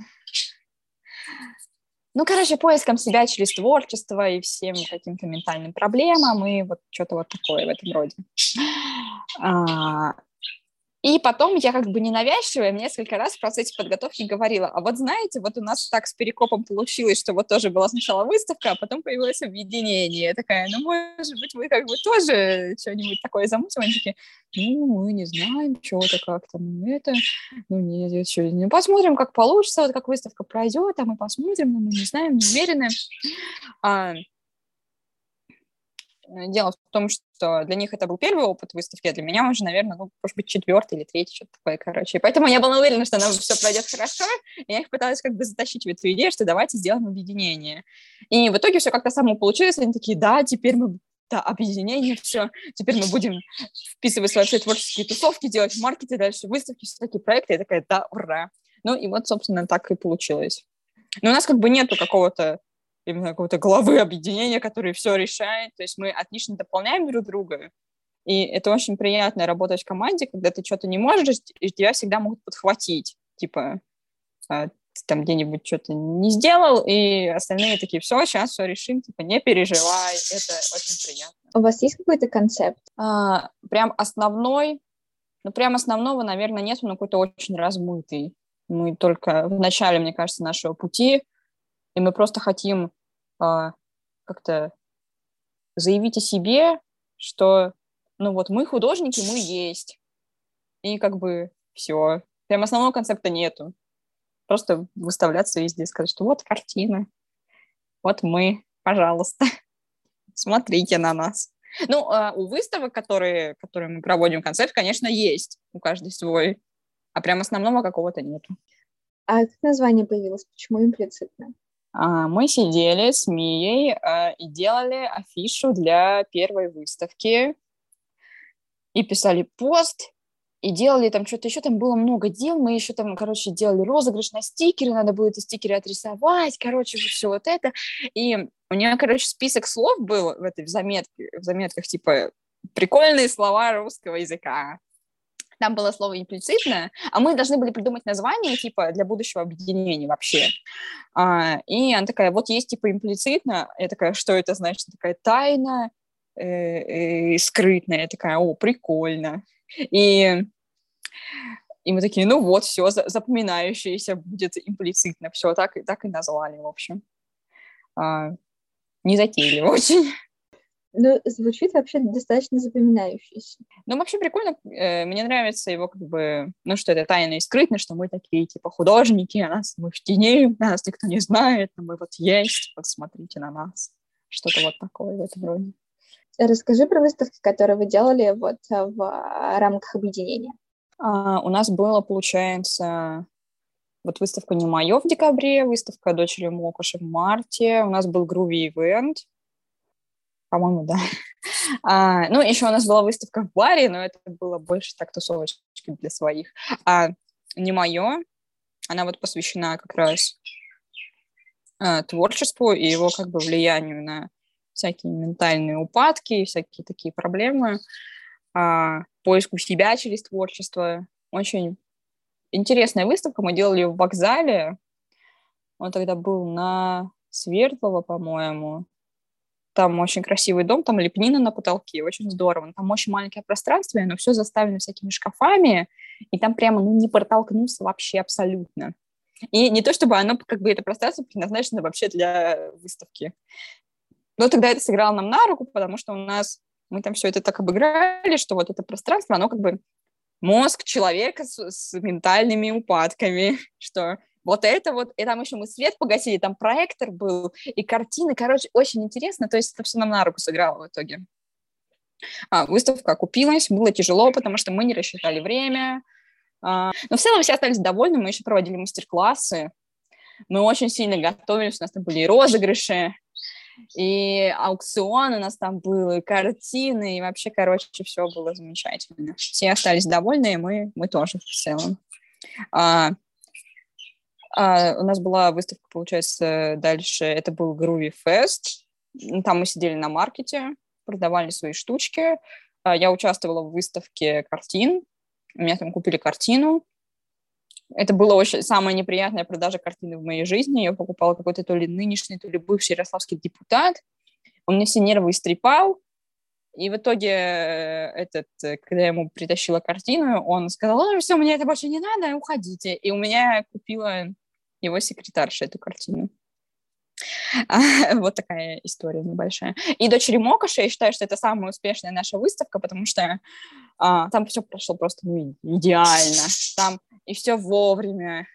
ну, короче, поиском себя через творчество и всем каким-то ментальным проблемам, и вот что-то вот такое в этом роде. А, и потом я как бы ненавязчивая несколько раз в процессе подготовки говорила, а вот знаете, вот у нас так с Перекопом получилось, что вот тоже была сначала выставка, а потом появилось объединение. Я такая, ну, может быть, вы как бы тоже что-нибудь такое замутим? Они такие, ну, мы не знаем, что-то как-то, ну, это, ну, нет, что, ну, посмотрим, как получится, вот как выставка пройдет, а мы посмотрим, но мы не знаем, не уверены. А, дело в том, что для них это был первый опыт выставки, а для меня уже, наверное, ну, может быть, четвертый или третий, что-то такое, короче. И поэтому я была уверена, что нам все пройдет хорошо, и я их пыталась как бы затащить в эту идею, что давайте сделаем объединение. И в итоге все как-то само получилось, они такие, да, теперь мы да, объединение, все, теперь мы будем вписывать свои творческие тусовки, делать маркеты, дальше выставки, все такие проекты. Я такая, да, ура. Ну и вот, собственно, так и получилось. Но у нас как бы нету какого-то именно какого-то главы объединения, который все решает. То есть мы отлично дополняем друг друга. И это очень приятно работать в команде, когда ты что-то не можешь, и тебя всегда могут подхватить. Типа, а, ты там где-нибудь что-то не сделал, и остальные такие, все, сейчас все решим, типа, не переживай, это очень приятно. У вас есть какой-то концепт? А, прям основной, ну, прям основного, наверное, нет, но какой-то очень размытый. Мы только в начале, мне кажется, нашего пути, и мы просто хотим а, как-то заявить о себе, что, ну вот, мы художники, мы есть. И как бы все. Прям основного концепта нету. Просто выставляться везде, сказать, что вот картина, вот мы, пожалуйста, смотрите на нас. Ну, а у выставок, которые, которые мы проводим концепт, конечно, есть у каждой свой, а прям основного какого-то нету. А как название появилось? Почему имплицитно? А, мы сидели с Мией а, и делали афишу для первой выставки. И писали пост, и делали там что-то еще, там было много дел, мы еще там, короче, делали розыгрыш на стикеры, надо было эти стикеры отрисовать, короче, все вот это, и у нее, короче, список слов был в этой в заметке, в заметках, типа, прикольные слова русского языка, там было слово имплицитное, а мы должны были придумать название, типа, для будущего объединения вообще. А, и она такая, вот есть, типа, имплицитно. Я такая, что это значит? Такая тайна, э, э, скрытная. Я такая, о, прикольно. И, и мы такие, ну вот, все, запоминающееся будет имплицитно. Все, так, так и назвали, в общем. А, не затейливо очень. Ну, звучит вообще достаточно запоминающийся. Ну, вообще прикольно. Э, мне нравится его как бы, ну, что это тайно и скрытно, что мы такие, типа, художники, а нас мы в тени, нас никто не знает, но мы вот есть, вот смотрите на нас. Что-то вот такое в этом роде. Расскажи про выставки, которые вы делали вот в рамках объединения. А, у нас было, получается, вот выставка «Не мое» в декабре, выставка «Дочери Мокоши» в марте, у нас был груви ивент, по-моему, да. А, ну, еще у нас была выставка в баре, но это было больше так тусовочки для своих. А не мое, она вот посвящена как раз а, творчеству и его как бы влиянию на всякие ментальные упадки, всякие такие проблемы, а, поиску себя через творчество. Очень интересная выставка. Мы делали ее в вокзале. Он тогда был на Свердлова, по-моему там очень красивый дом, там лепнина на потолке, очень здорово. Там очень маленькое пространство, но все заставлено всякими шкафами, и там прямо ну, не протолкнуться вообще абсолютно. И не то, чтобы оно, как бы, это пространство предназначено вообще для выставки. Но тогда это сыграло нам на руку, потому что у нас, мы там все это так обыграли, что вот это пространство, оно как бы мозг человека с, с ментальными упадками, что вот это вот, и там еще мы свет погасили, там проектор был, и картины, короче, очень интересно, то есть это все нам на руку сыграло в итоге. А, выставка окупилась, было тяжело, потому что мы не рассчитали время, а, но в целом все остались довольны, мы еще проводили мастер-классы, мы очень сильно готовились, у нас там были и розыгрыши, и аукцион у нас там был, и картины, и вообще, короче, все было замечательно. Все остались довольны, и мы, мы тоже в целом. А, а, у нас была выставка, получается, дальше. Это был Groovy Fest. Там мы сидели на маркете, продавали свои штучки. А, я участвовала в выставке картин. У меня там купили картину. Это была очень самая неприятная продажа картины в моей жизни. Я покупала какой-то то ли нынешний, то ли бывший ярославский депутат. Он мне все нервы истрепал. И в итоге э, этот, э, когда я ему притащила картину, он сказал, ну, все, мне это больше не надо, уходите. И у меня купила его секретарша эту картину. вот такая история небольшая. И «Дочери Мокоши», я считаю, что это самая успешная наша выставка, потому что а, там все прошло просто ну, идеально. Там и все вовремя,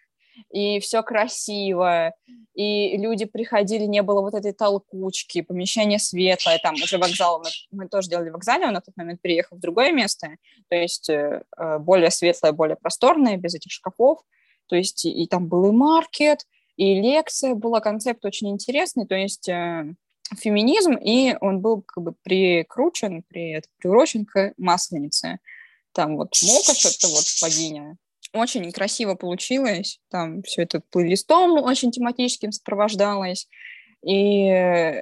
и все красиво, и люди приходили, не было вот этой толкучки, помещение светлое, там уже вокзал, мы, мы тоже делали вокзале, он на тот момент переехал в другое место, то есть э, э более светлое, более просторное, без этих шкафов, то есть и, и там был и маркет, и лекция была, концепт очень интересный, то есть э, феминизм, и он был как бы прикручен, при, приурочен к масленице. Там вот Мокош, это вот богиня, очень красиво получилось. Там все это плейлистом очень тематическим сопровождалось. И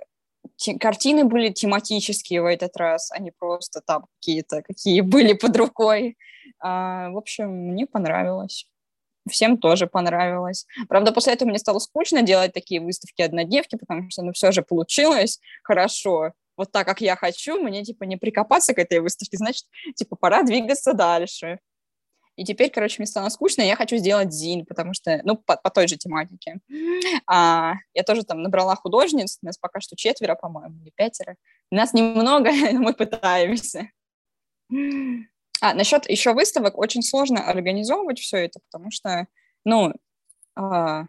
те, картины были тематические в этот раз, а просто там какие-то, какие были под рукой. А, в общем, мне понравилось. Всем тоже понравилось. Правда, после этого мне стало скучно делать такие выставки однодневки, потому что, ну, все же получилось хорошо. Вот так, как я хочу, мне, типа, не прикопаться к этой выставке, значит, типа, пора двигаться дальше. И теперь, короче, мне стало скучно, и я хочу сделать зин, потому что, ну, по, по той же тематике. А, я тоже там набрала художниц, нас пока что четверо, по-моему, или пятеро. Нас немного, но мы пытаемся. А, насчет еще выставок, очень сложно организовывать все это, потому что, ну, а,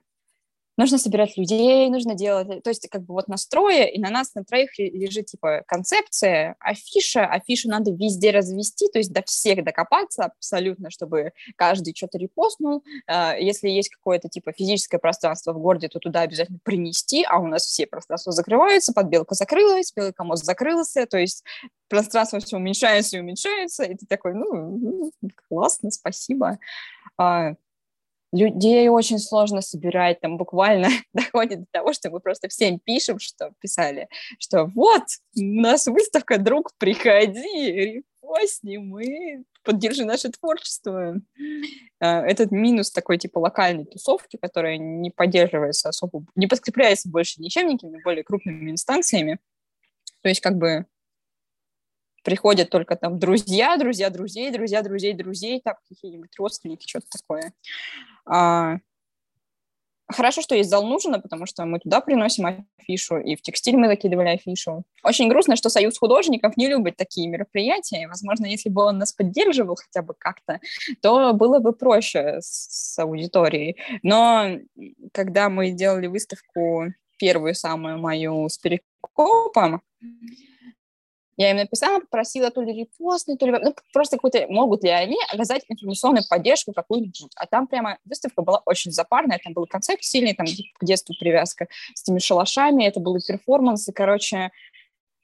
нужно собирать людей, нужно делать, то есть как бы вот настроя, и на нас на троих лежит типа концепция, афиша, афишу надо везде развести, то есть до всех докопаться абсолютно, чтобы каждый что-то репостнул, а, если есть какое-то типа физическое пространство в городе, то туда обязательно принести, а у нас все пространства закрываются, подбелка закрылась, белый комод закрылся, то есть пространство все уменьшается и уменьшается, и ты такой, ну, классно, спасибо. Людей очень сложно собирать, там буквально доходит до того, что мы просто всем пишем, что писали, что вот, у нас выставка, друг, приходи, репостни, мы поддержи наше творчество. А, этот минус такой типа локальной тусовки, которая не поддерживается особо, не подкрепляется больше ничем, никакими более крупными инстанциями. То есть как бы приходят только там друзья, друзья друзей, друзья друзей друзей, там какие-нибудь родственники, что-то такое. А, хорошо, что есть зал нужно, потому что мы туда приносим афишу, и в текстиль мы закидывали афишу. Очень грустно, что Союз художников не любит такие мероприятия. Возможно, если бы он нас поддерживал хотя бы как-то, то было бы проще с, с аудиторией. Но когда мы делали выставку первую самую мою с перекопом, я им написала, попросила то ли репостный, то ли... Ну, просто какой-то... Могут ли они оказать информационную поддержку какую-нибудь? А там прямо выставка была очень запарная, там был концепт сильный, там к детству привязка с теми шалашами, это были перформансы, короче...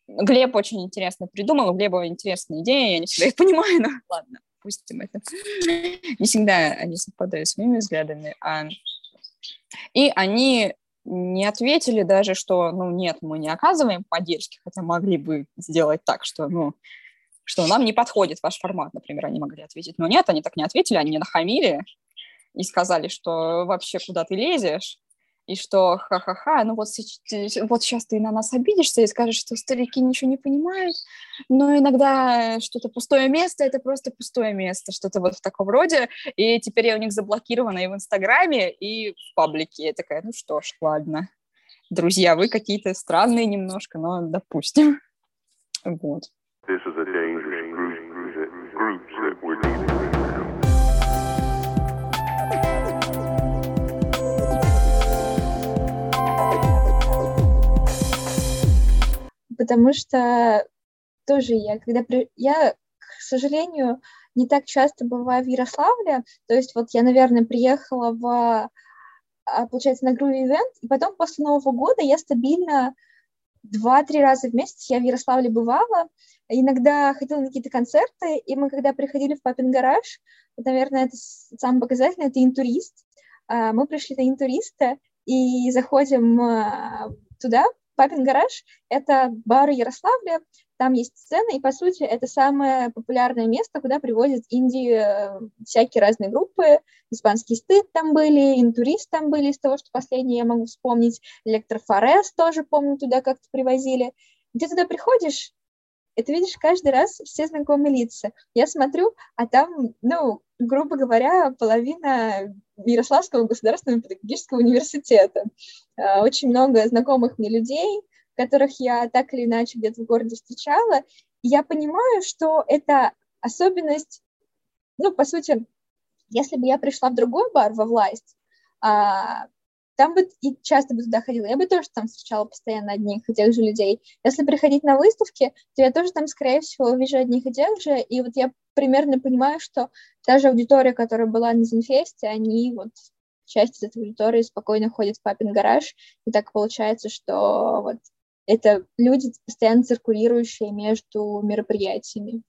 Глеб очень интересно придумал, у Глеба интересная идея, я не всегда их понимаю, но ладно, пустим это. Не всегда они совпадают с моими взглядами. А... И они не ответили даже, что, ну, нет, мы не оказываем поддержки, хотя могли бы сделать так, что, ну, что нам не подходит ваш формат, например, они могли ответить. Но нет, они так не ответили, они нахамили и сказали, что вообще куда ты лезешь, и что ха-ха-ха, ну вот, вот сейчас ты на нас обидишься и скажешь, что старики ничего не понимают, но иногда что-то пустое место — это просто пустое место, что-то вот в таком роде, и теперь я у них заблокирована и в Инстаграме, и в паблике. Я такая, ну что ж, ладно. Друзья, вы какие-то странные немножко, но допустим. Вот. This потому что тоже я, когда при... я, к сожалению, не так часто бываю в Ярославле, то есть вот я, наверное, приехала в, а, получается, на Груви Ивент, и потом после Нового года я стабильно два-три раза в месяц я в Ярославле бывала, иногда ходила на какие-то концерты, и мы, когда приходили в Папин гараж, вот, наверное, это самый показательный, это интурист, а, мы пришли на интуриста, и заходим а, туда, Папин гараж — это бар Ярославля, там есть сцена, и, по сути, это самое популярное место, куда привозят инди э, всякие разные группы. Испанский стыд там были, интурист там были, из того, что последнее я могу вспомнить. Электрофорез тоже, помню, туда как-то привозили. Где туда приходишь, и ты видишь каждый раз все знакомые лица. Я смотрю, а там, ну, грубо говоря, половина Ярославского государственного педагогического университета. А, очень много знакомых мне людей, которых я так или иначе где-то в городе встречала. Я понимаю, что это особенность, ну, по сути, если бы я пришла в другой бар во власть, а, там бы и часто бы туда ходила, я бы тоже там встречала постоянно одних и тех же людей. Если приходить на выставки, то я тоже там, скорее всего, увижу одних и тех же, и вот я примерно понимаю, что та же аудитория, которая была на Зинфесте, они вот часть из этой аудитории спокойно ходит в папин гараж, и так получается, что вот это люди, постоянно циркулирующие между мероприятиями.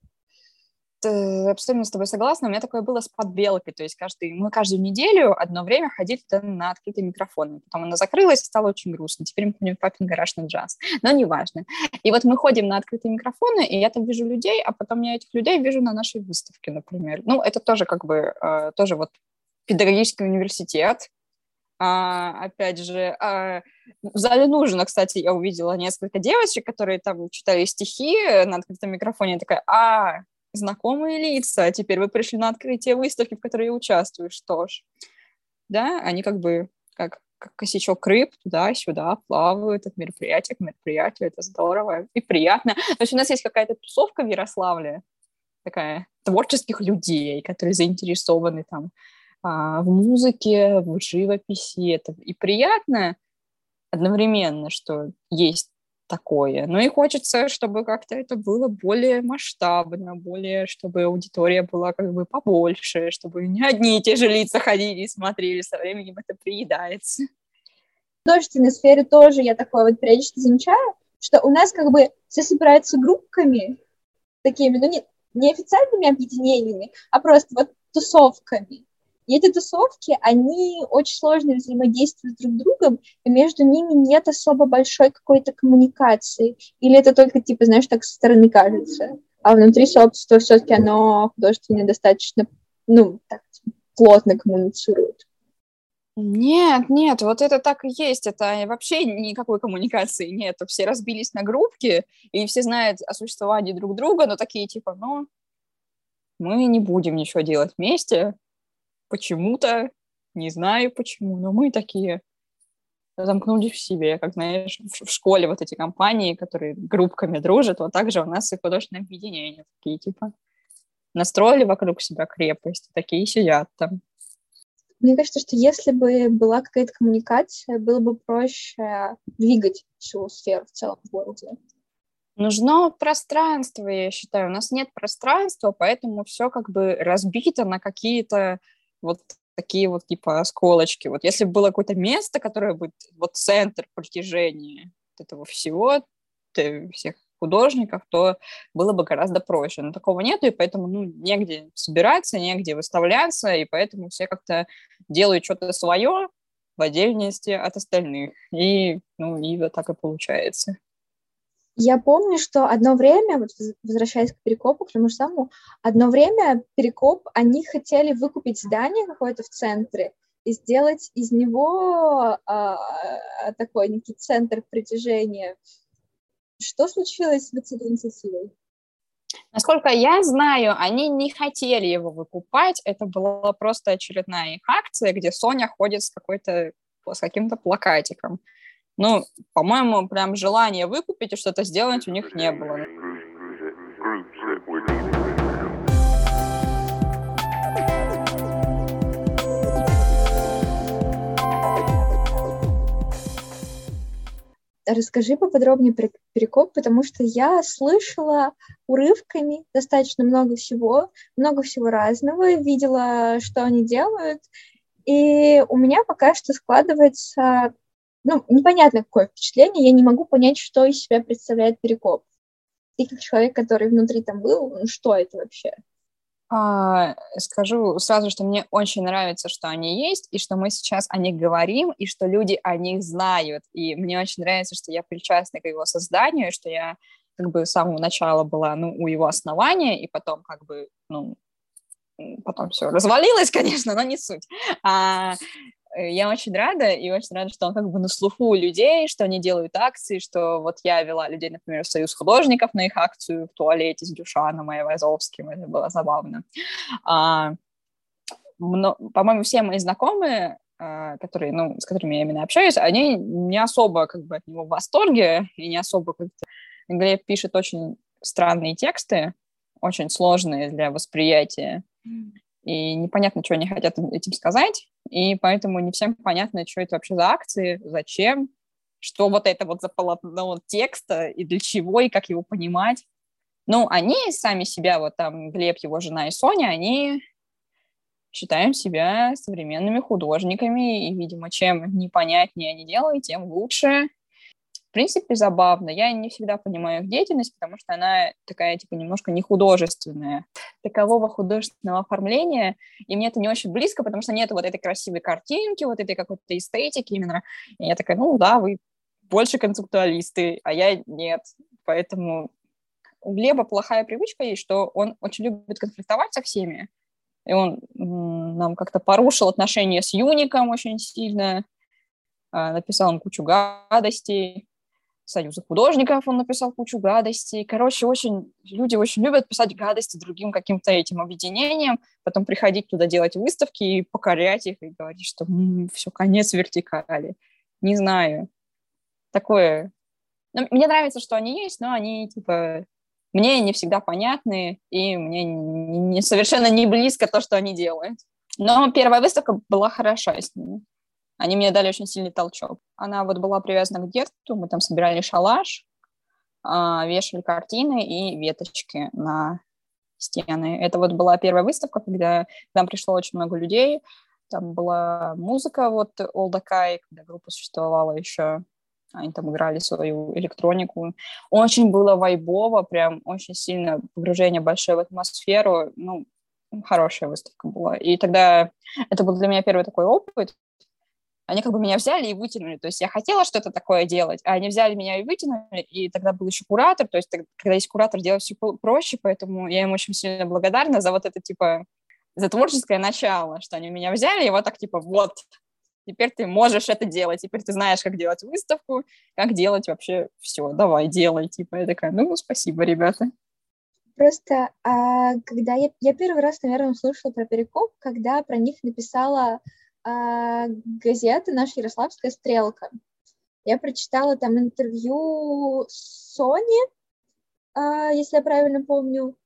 Э, абсолютно с тобой согласна. У меня такое было с подбелкой. То есть каждый, мы каждую неделю одно время ходили на открытые микрофоны. Потом она закрылась, стало очень грустно. Теперь мы ходим в папин гараж на джаз. Но неважно. И вот мы ходим на открытые микрофоны, и я там вижу людей, а потом я этих людей вижу на нашей выставке, например. Ну, это тоже как бы, э, тоже вот педагогический университет, а, опять же, а, в зале нужно, кстати, я увидела несколько девочек, которые там читали стихи на открытом микрофоне. Я такая, а, знакомые лица, теперь вы пришли на открытие выставки, в которой я участвую, что ж. Да, они как бы как, как косячок рыб туда-сюда плавают от мероприятия к мероприятию, это здорово и приятно. То есть у нас есть какая-то тусовка в Ярославле, такая творческих людей, которые заинтересованы там а, в музыке, в живописи, это и приятно одновременно, что есть такое. Но и хочется, чтобы как-то это было более масштабно, более, чтобы аудитория была как бы побольше, чтобы не одни и те же лица ходили и смотрели, со временем это приедается. В художественной сфере тоже я такое вот периодически замечаю, что у нас как бы все собираются группками, такими, ну, не, не официальными объединениями, а просто вот тусовками. И эти тусовки, они очень сложно взаимодействуют друг с другом, и между ними нет особо большой какой-то коммуникации. Или это только, типа, знаешь, так со стороны кажется. А внутри сообщества все-таки оно художественно достаточно, ну, так, плотно коммуницирует. Нет, нет, вот это так и есть. Это вообще никакой коммуникации нет. Все разбились на группки, и все знают о существовании друг друга, но такие типа, ну, мы не будем ничего делать вместе, почему-то, не знаю почему, но мы такие замкнулись в себе, как, знаешь, в школе вот эти компании, которые группками дружат, вот так же у нас и художественное объединение такие, типа, настроили вокруг себя крепость, такие сидят там. Мне кажется, что если бы была какая-то коммуникация, было бы проще двигать всю сферу в целом в городе. Нужно пространство, я считаю. У нас нет пространства, поэтому все как бы разбито на какие-то вот такие вот типа осколочки. Вот если бы было какое-то место, которое будет вот центр притяжения этого всего, всех художников, то было бы гораздо проще. Но такого нету, и поэтому ну, негде собираться, негде выставляться, и поэтому все как-то делают что-то свое в отдельности от остальных. И, ну, и вот так и получается. Я помню, что одно время, вот возвращаясь к Перекопу, к тому же самому, одно время Перекоп, они хотели выкупить здание какое-то в центре и сделать из него а, такой некий центр притяжения. Что случилось с этой инициативой? Насколько я знаю, они не хотели его выкупать. Это была просто очередная их акция, где Соня ходит с какой-то с каким-то плакатиком. Ну, по-моему, прям желания выкупить и что-то сделать у них не было. Расскажи поподробнее про перекоп, потому что я слышала урывками достаточно много всего, много всего разного, видела, что они делают, и у меня пока что складывается ну, непонятно какое впечатление, я не могу понять, что из себя представляет Перекоп. Ты как человек, который внутри там был, ну, что это вообще? А, скажу сразу, что мне очень нравится, что они есть, и что мы сейчас о них говорим, и что люди о них знают. И мне очень нравится, что я причастна к его созданию, что я как бы с самого начала была ну, у его основания, и потом как бы, ну, потом все развалилось, конечно, но не суть. А, я очень рада, и очень рада, что он как бы на слуху у людей, что они делают акции, что вот я вела людей, например, в Союз художников на их акцию в туалете с Дюшаном и Айвазовским, это было забавно. А, по-моему, все мои знакомые, а, которые, ну, с которыми я именно общаюсь, они не особо как бы от него в восторге, и не особо как-то... Глеб пишет очень странные тексты, очень сложные для восприятия, и непонятно, что они хотят этим сказать, и поэтому не всем понятно, что это вообще за акции, зачем, что вот это вот за полотно текста, и для чего, и как его понимать. Ну, они сами себя, вот там Глеб, его жена и Соня, они считаем себя современными художниками, и, видимо, чем непонятнее они делают, тем лучше. В принципе, забавно. Я не всегда понимаю их деятельность, потому что она такая, типа, немножко не художественная. Такового художественного оформления, и мне это не очень близко, потому что нет вот этой красивой картинки, вот этой какой-то эстетики именно. И я такая, ну да, вы больше концептуалисты, а я нет. Поэтому у Глеба плохая привычка есть, что он очень любит конфликтовать со всеми, и он нам как-то порушил отношения с Юником очень сильно, а, написал им кучу гадостей, Союза художников он написал кучу гадостей. Короче, очень, люди очень любят писать гадости другим каким-то этим объединениям, потом приходить туда делать выставки и покорять их, и говорить, что м-м, все, конец вертикали. Не знаю. Такое... Ну, мне нравится, что они есть, но они, типа, мне не всегда понятны, и мне не, не, совершенно не близко то, что они делают. Но первая выставка была хороша с ними. Они мне дали очень сильный толчок. Она вот была привязана к детству, мы там собирали шалаш, а, вешали картины и веточки на стены. Это вот была первая выставка, когда к нам пришло очень много людей. Там была музыка, вот Олдакай, когда группа существовала еще. Они там играли свою электронику. Очень было вайбово, прям очень сильно погружение большое в атмосферу. Ну, хорошая выставка была. И тогда это был для меня первый такой опыт, они как бы меня взяли и вытянули. То есть я хотела что-то такое делать, а они взяли меня и вытянули, и тогда был еще куратор, то есть когда есть куратор, делать все проще, поэтому я им очень сильно благодарна за вот это, типа, за творческое начало, что они меня взяли, и вот так, типа, вот, теперь ты можешь это делать, теперь ты знаешь, как делать выставку, как делать вообще все, давай, делай, типа, я такая, ну, спасибо, ребята. Просто а, когда я, я первый раз, наверное, услышала про Перекоп, когда про них написала а, газета «Наша Ярославская стрелка». Я прочитала там интервью Сони, а, если я правильно помню,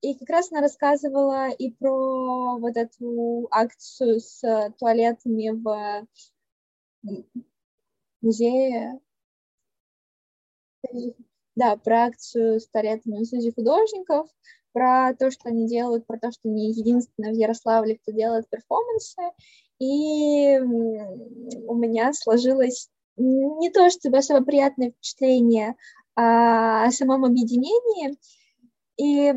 и как раз она рассказывала и про вот эту акцию с туалетами в музее. Да, про акцию с туалетами в Союзе художников, про то, что они делают, про то, что они единственные в Ярославле, кто делает перформансы. И у меня сложилось не то чтобы особо приятное впечатление а о самом объединении. И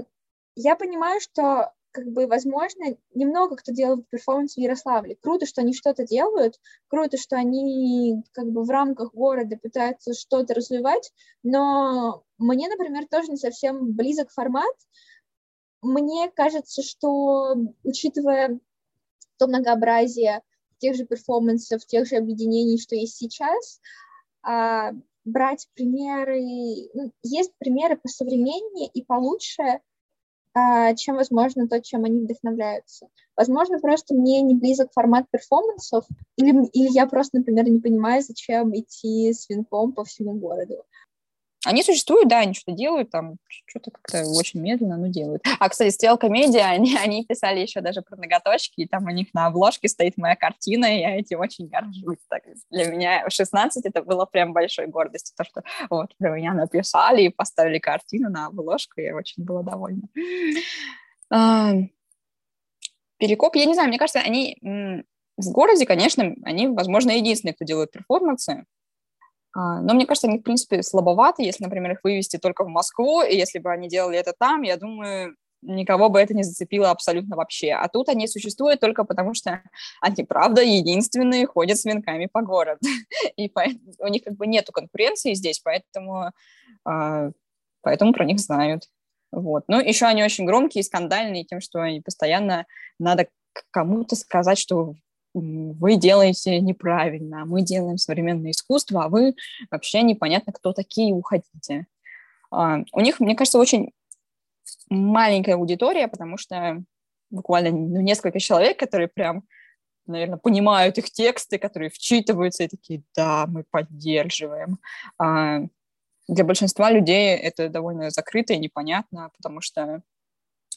я понимаю, что как бы, возможно, немного кто делает перформанс в Ярославле. Круто, что они что-то делают, круто, что они как бы в рамках города пытаются что-то развивать, но мне, например, тоже не совсем близок формат. Мне кажется, что, учитывая то многообразие тех же перформансов, тех же объединений, что есть сейчас, а, брать примеры, есть примеры посовременнее и получше, а, чем, возможно, то, чем они вдохновляются. Возможно, просто мне не близок формат перформансов, или, или я просто, например, не понимаю, зачем идти с венком по всему городу. Они существуют, да, они что-то делают, там что-то как-то очень медленно, но делают. А, кстати, стрелка медиа, они, они писали еще даже про ноготочки, и там у них на обложке стоит моя картина, и я этим очень горжусь. Так, для меня в 16 это было прям большой гордостью, то, что вот про меня написали и поставили картину на обложку, я очень была довольна. Перекоп, я не знаю, мне кажется, они в городе, конечно, они, возможно, единственные, кто делает перформансы, но мне кажется, они, в принципе, слабоваты, если, например, их вывести только в Москву, и если бы они делали это там, я думаю, никого бы это не зацепило абсолютно вообще. А тут они существуют только потому, что они, правда, единственные ходят с венками по городу. И у них как бы нету конкуренции здесь, поэтому, а, поэтому про них знают. Вот. Ну, еще они очень громкие и скандальные тем, что они постоянно надо кому-то сказать, что вы делаете неправильно, мы делаем современное искусство, а вы вообще непонятно, кто такие, уходите. А, у них, мне кажется, очень маленькая аудитория, потому что буквально ну, несколько человек, которые прям, наверное, понимают их тексты, которые вчитываются и такие, да, мы поддерживаем. А для большинства людей это довольно закрыто и непонятно, потому что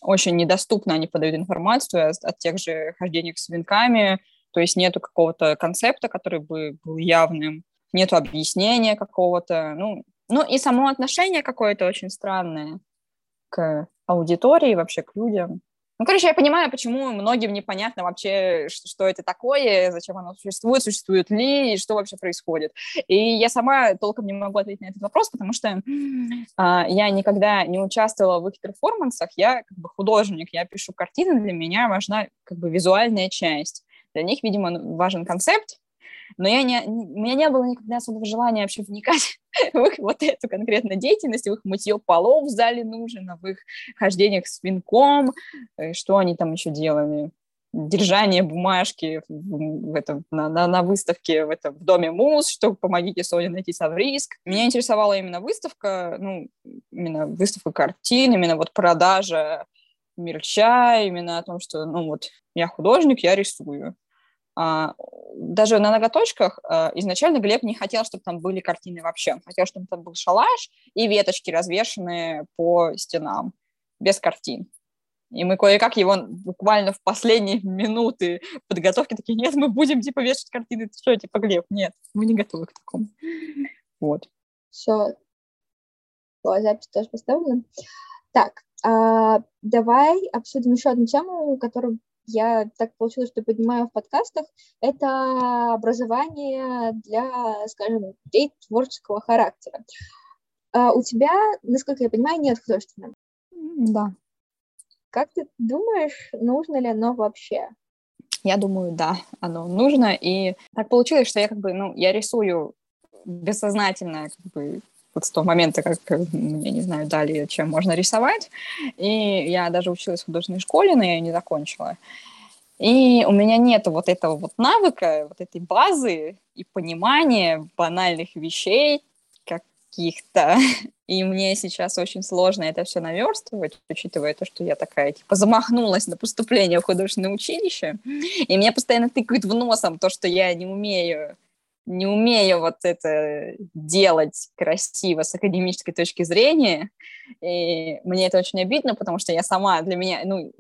очень недоступно они подают информацию от тех же хождений с венками, то есть нету какого-то концепта, который бы был явным, нету объяснения какого-то, ну, ну и само отношение какое-то очень странное к аудитории, вообще к людям. Ну, короче, я понимаю, почему многим непонятно вообще, что, что это такое, зачем оно существует, существует ли, и что вообще происходит. И я сама толком не могу ответить на этот вопрос, потому что а, я никогда не участвовала в их перформансах, я как бы художник, я пишу картины, для меня важна как бы визуальная часть. Для них, видимо, важен концепт, но я не, у меня не было никогда особого желания вообще вникать в их вот эту конкретную деятельность, в их мытье полов в зале нужно, в их хождениях с венком, э, что они там еще делали, держание бумажки в, в этом, на, на, на выставке в, этом, в доме Муз, что помогите Соне найти Савриск. Меня интересовала именно выставка, ну, именно выставка картин, именно вот продажа мерча, именно о том, что, ну, вот, я художник, я рисую. А, даже на ноготочках а, изначально Глеб не хотел, чтобы там были картины вообще. Он хотел, чтобы там был шалаш и веточки, развешенные по стенам, без картин. И мы кое-как его буквально в последние минуты подготовки такие, нет, мы будем, типа, вешать картины. Ты что, типа, Глеб? Нет, мы не готовы к такому. Вот. Все. Запись тоже поставлена. Так, а, давай обсудим еще одну тему, которую я так получилось, что поднимаю в подкастах, это образование для, скажем, людей творческого характера. А у тебя, насколько я понимаю, нет художественного. Да. Как ты думаешь, нужно ли оно вообще? Я думаю, да, оно нужно. И так получилось, что я как бы, ну, я рисую бессознательно, как бы, вот с того момента, как, я не знаю, дали, чем можно рисовать. И я даже училась в художественной школе, но я ее не закончила. И у меня нет вот этого вот навыка, вот этой базы и понимания банальных вещей каких-то. И мне сейчас очень сложно это все наверстывать, учитывая то, что я такая, типа, замахнулась на поступление в художественное училище. И меня постоянно тыкают в носом то, что я не умею не умею вот это делать красиво с академической точки зрения, и мне это очень обидно, потому что я сама, для меня, ну,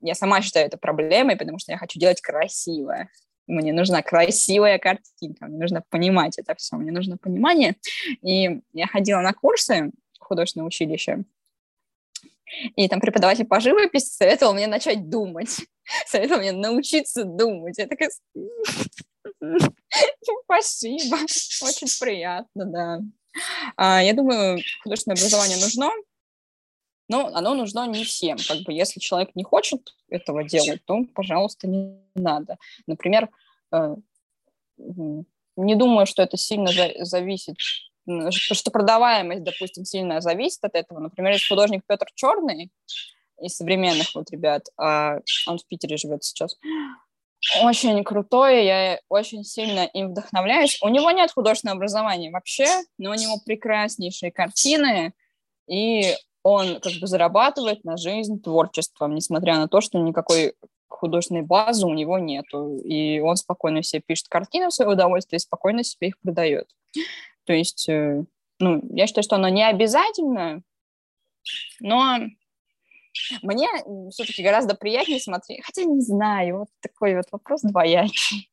я сама считаю это проблемой, потому что я хочу делать красиво. Мне нужна красивая картинка, мне нужно понимать это все, мне нужно понимание. И я ходила на курсы в художественное училище, и там преподаватель по живописи советовал мне начать думать, советовал мне научиться думать. Я такая, Спасибо, очень приятно, да. А, я думаю, художественное образование нужно, но оно нужно не всем. Как бы, если человек не хочет этого делать, то, пожалуйста, не надо. Например, э, не думаю, что это сильно зависит, что продаваемость, допустим, сильно зависит от этого. Например, есть художник Петр Черный из современных вот ребят, а он в Питере живет сейчас, очень крутой, я очень сильно им вдохновляюсь. У него нет художественного образования вообще, но у него прекраснейшие картины, и он как бы зарабатывает на жизнь творчеством, несмотря на то, что никакой художественной базы у него нету. И он спокойно себе пишет картины в свое удовольствие и спокойно себе их продает. То есть, э, ну, я считаю, что оно не обязательно, но мне все-таки гораздо приятнее смотреть, хотя не знаю, вот такой вот вопрос двоякий.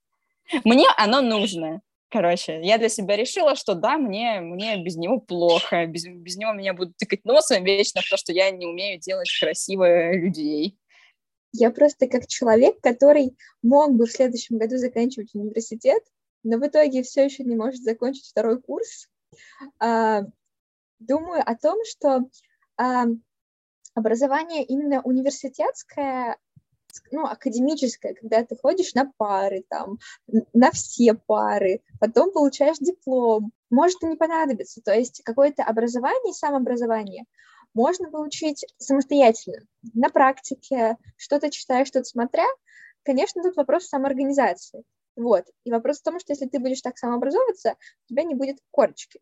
Мне оно нужно. Короче, я для себя решила, что да, мне, мне без него плохо, без, без него меня будут тыкать носом вечно то, что я не умею делать красиво людей. Я просто как человек, который мог бы в следующем году заканчивать университет, но в итоге все еще не может закончить второй курс, а, думаю о том, что образование именно университетское, ну, академическое, когда ты ходишь на пары, там, на все пары, потом получаешь диплом, может и не понадобиться. То есть какое-то образование, самообразование можно получить самостоятельно, на практике, что-то читая, что-то смотря. Конечно, тут вопрос самоорганизации. Вот. И вопрос в том, что если ты будешь так самообразовываться, у тебя не будет корочки.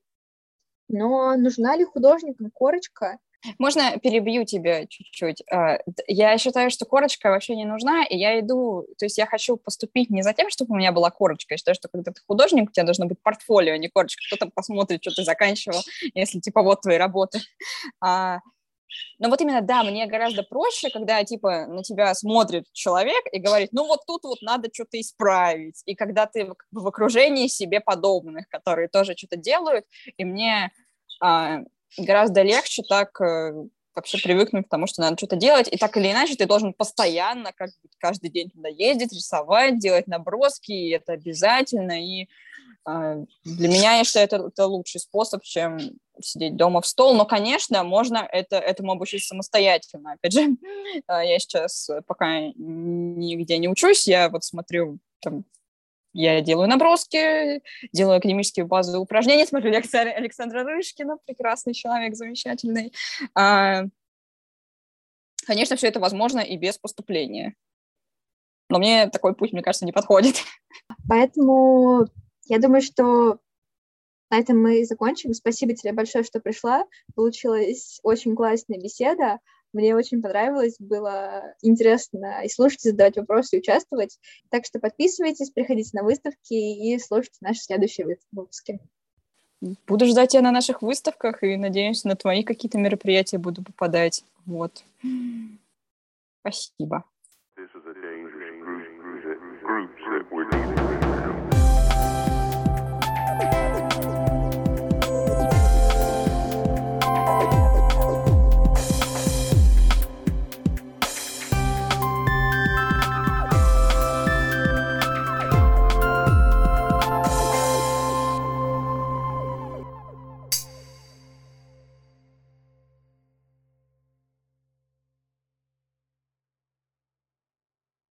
Но нужна ли художникам корочка? Можно перебью тебя чуть-чуть? А, я считаю, что корочка вообще не нужна, и я иду, то есть я хочу поступить не за тем, чтобы у меня была корочка. Я считаю, что когда ты художник, у тебя должно быть портфолио, а не корочка. Кто-то посмотрит, что ты заканчивал, если типа вот твои работы. А, но вот именно, да, мне гораздо проще, когда, типа, на тебя смотрит человек и говорит, ну вот тут вот надо что-то исправить. И когда ты как в окружении себе подобных, которые тоже что-то делают, и мне гораздо легче так э, вообще привыкнуть к тому, что надо что-то делать, и так или иначе ты должен постоянно, как каждый день туда ездить, рисовать, делать наброски, и это обязательно, и э, для меня, я считаю, это, это лучший способ, чем сидеть дома в стол, но, конечно, можно это, этому обучиться самостоятельно. Опять же, я сейчас пока нигде не учусь, я вот смотрю там я делаю наброски, делаю академические базовые упражнения, смотрю лекции Александра Рышкина, прекрасный человек, замечательный. А, конечно, все это возможно и без поступления. Но мне такой путь, мне кажется, не подходит. Поэтому я думаю, что на этом мы закончим. Спасибо тебе большое, что пришла. Получилась очень классная беседа. Мне очень понравилось, было интересно и слушать, и задавать вопросы, и участвовать. Так что подписывайтесь, приходите на выставки и слушайте наши следующие выпуски. Буду ждать тебя на наших выставках и надеюсь, на твои какие-то мероприятия буду попадать. Вот. Спасибо.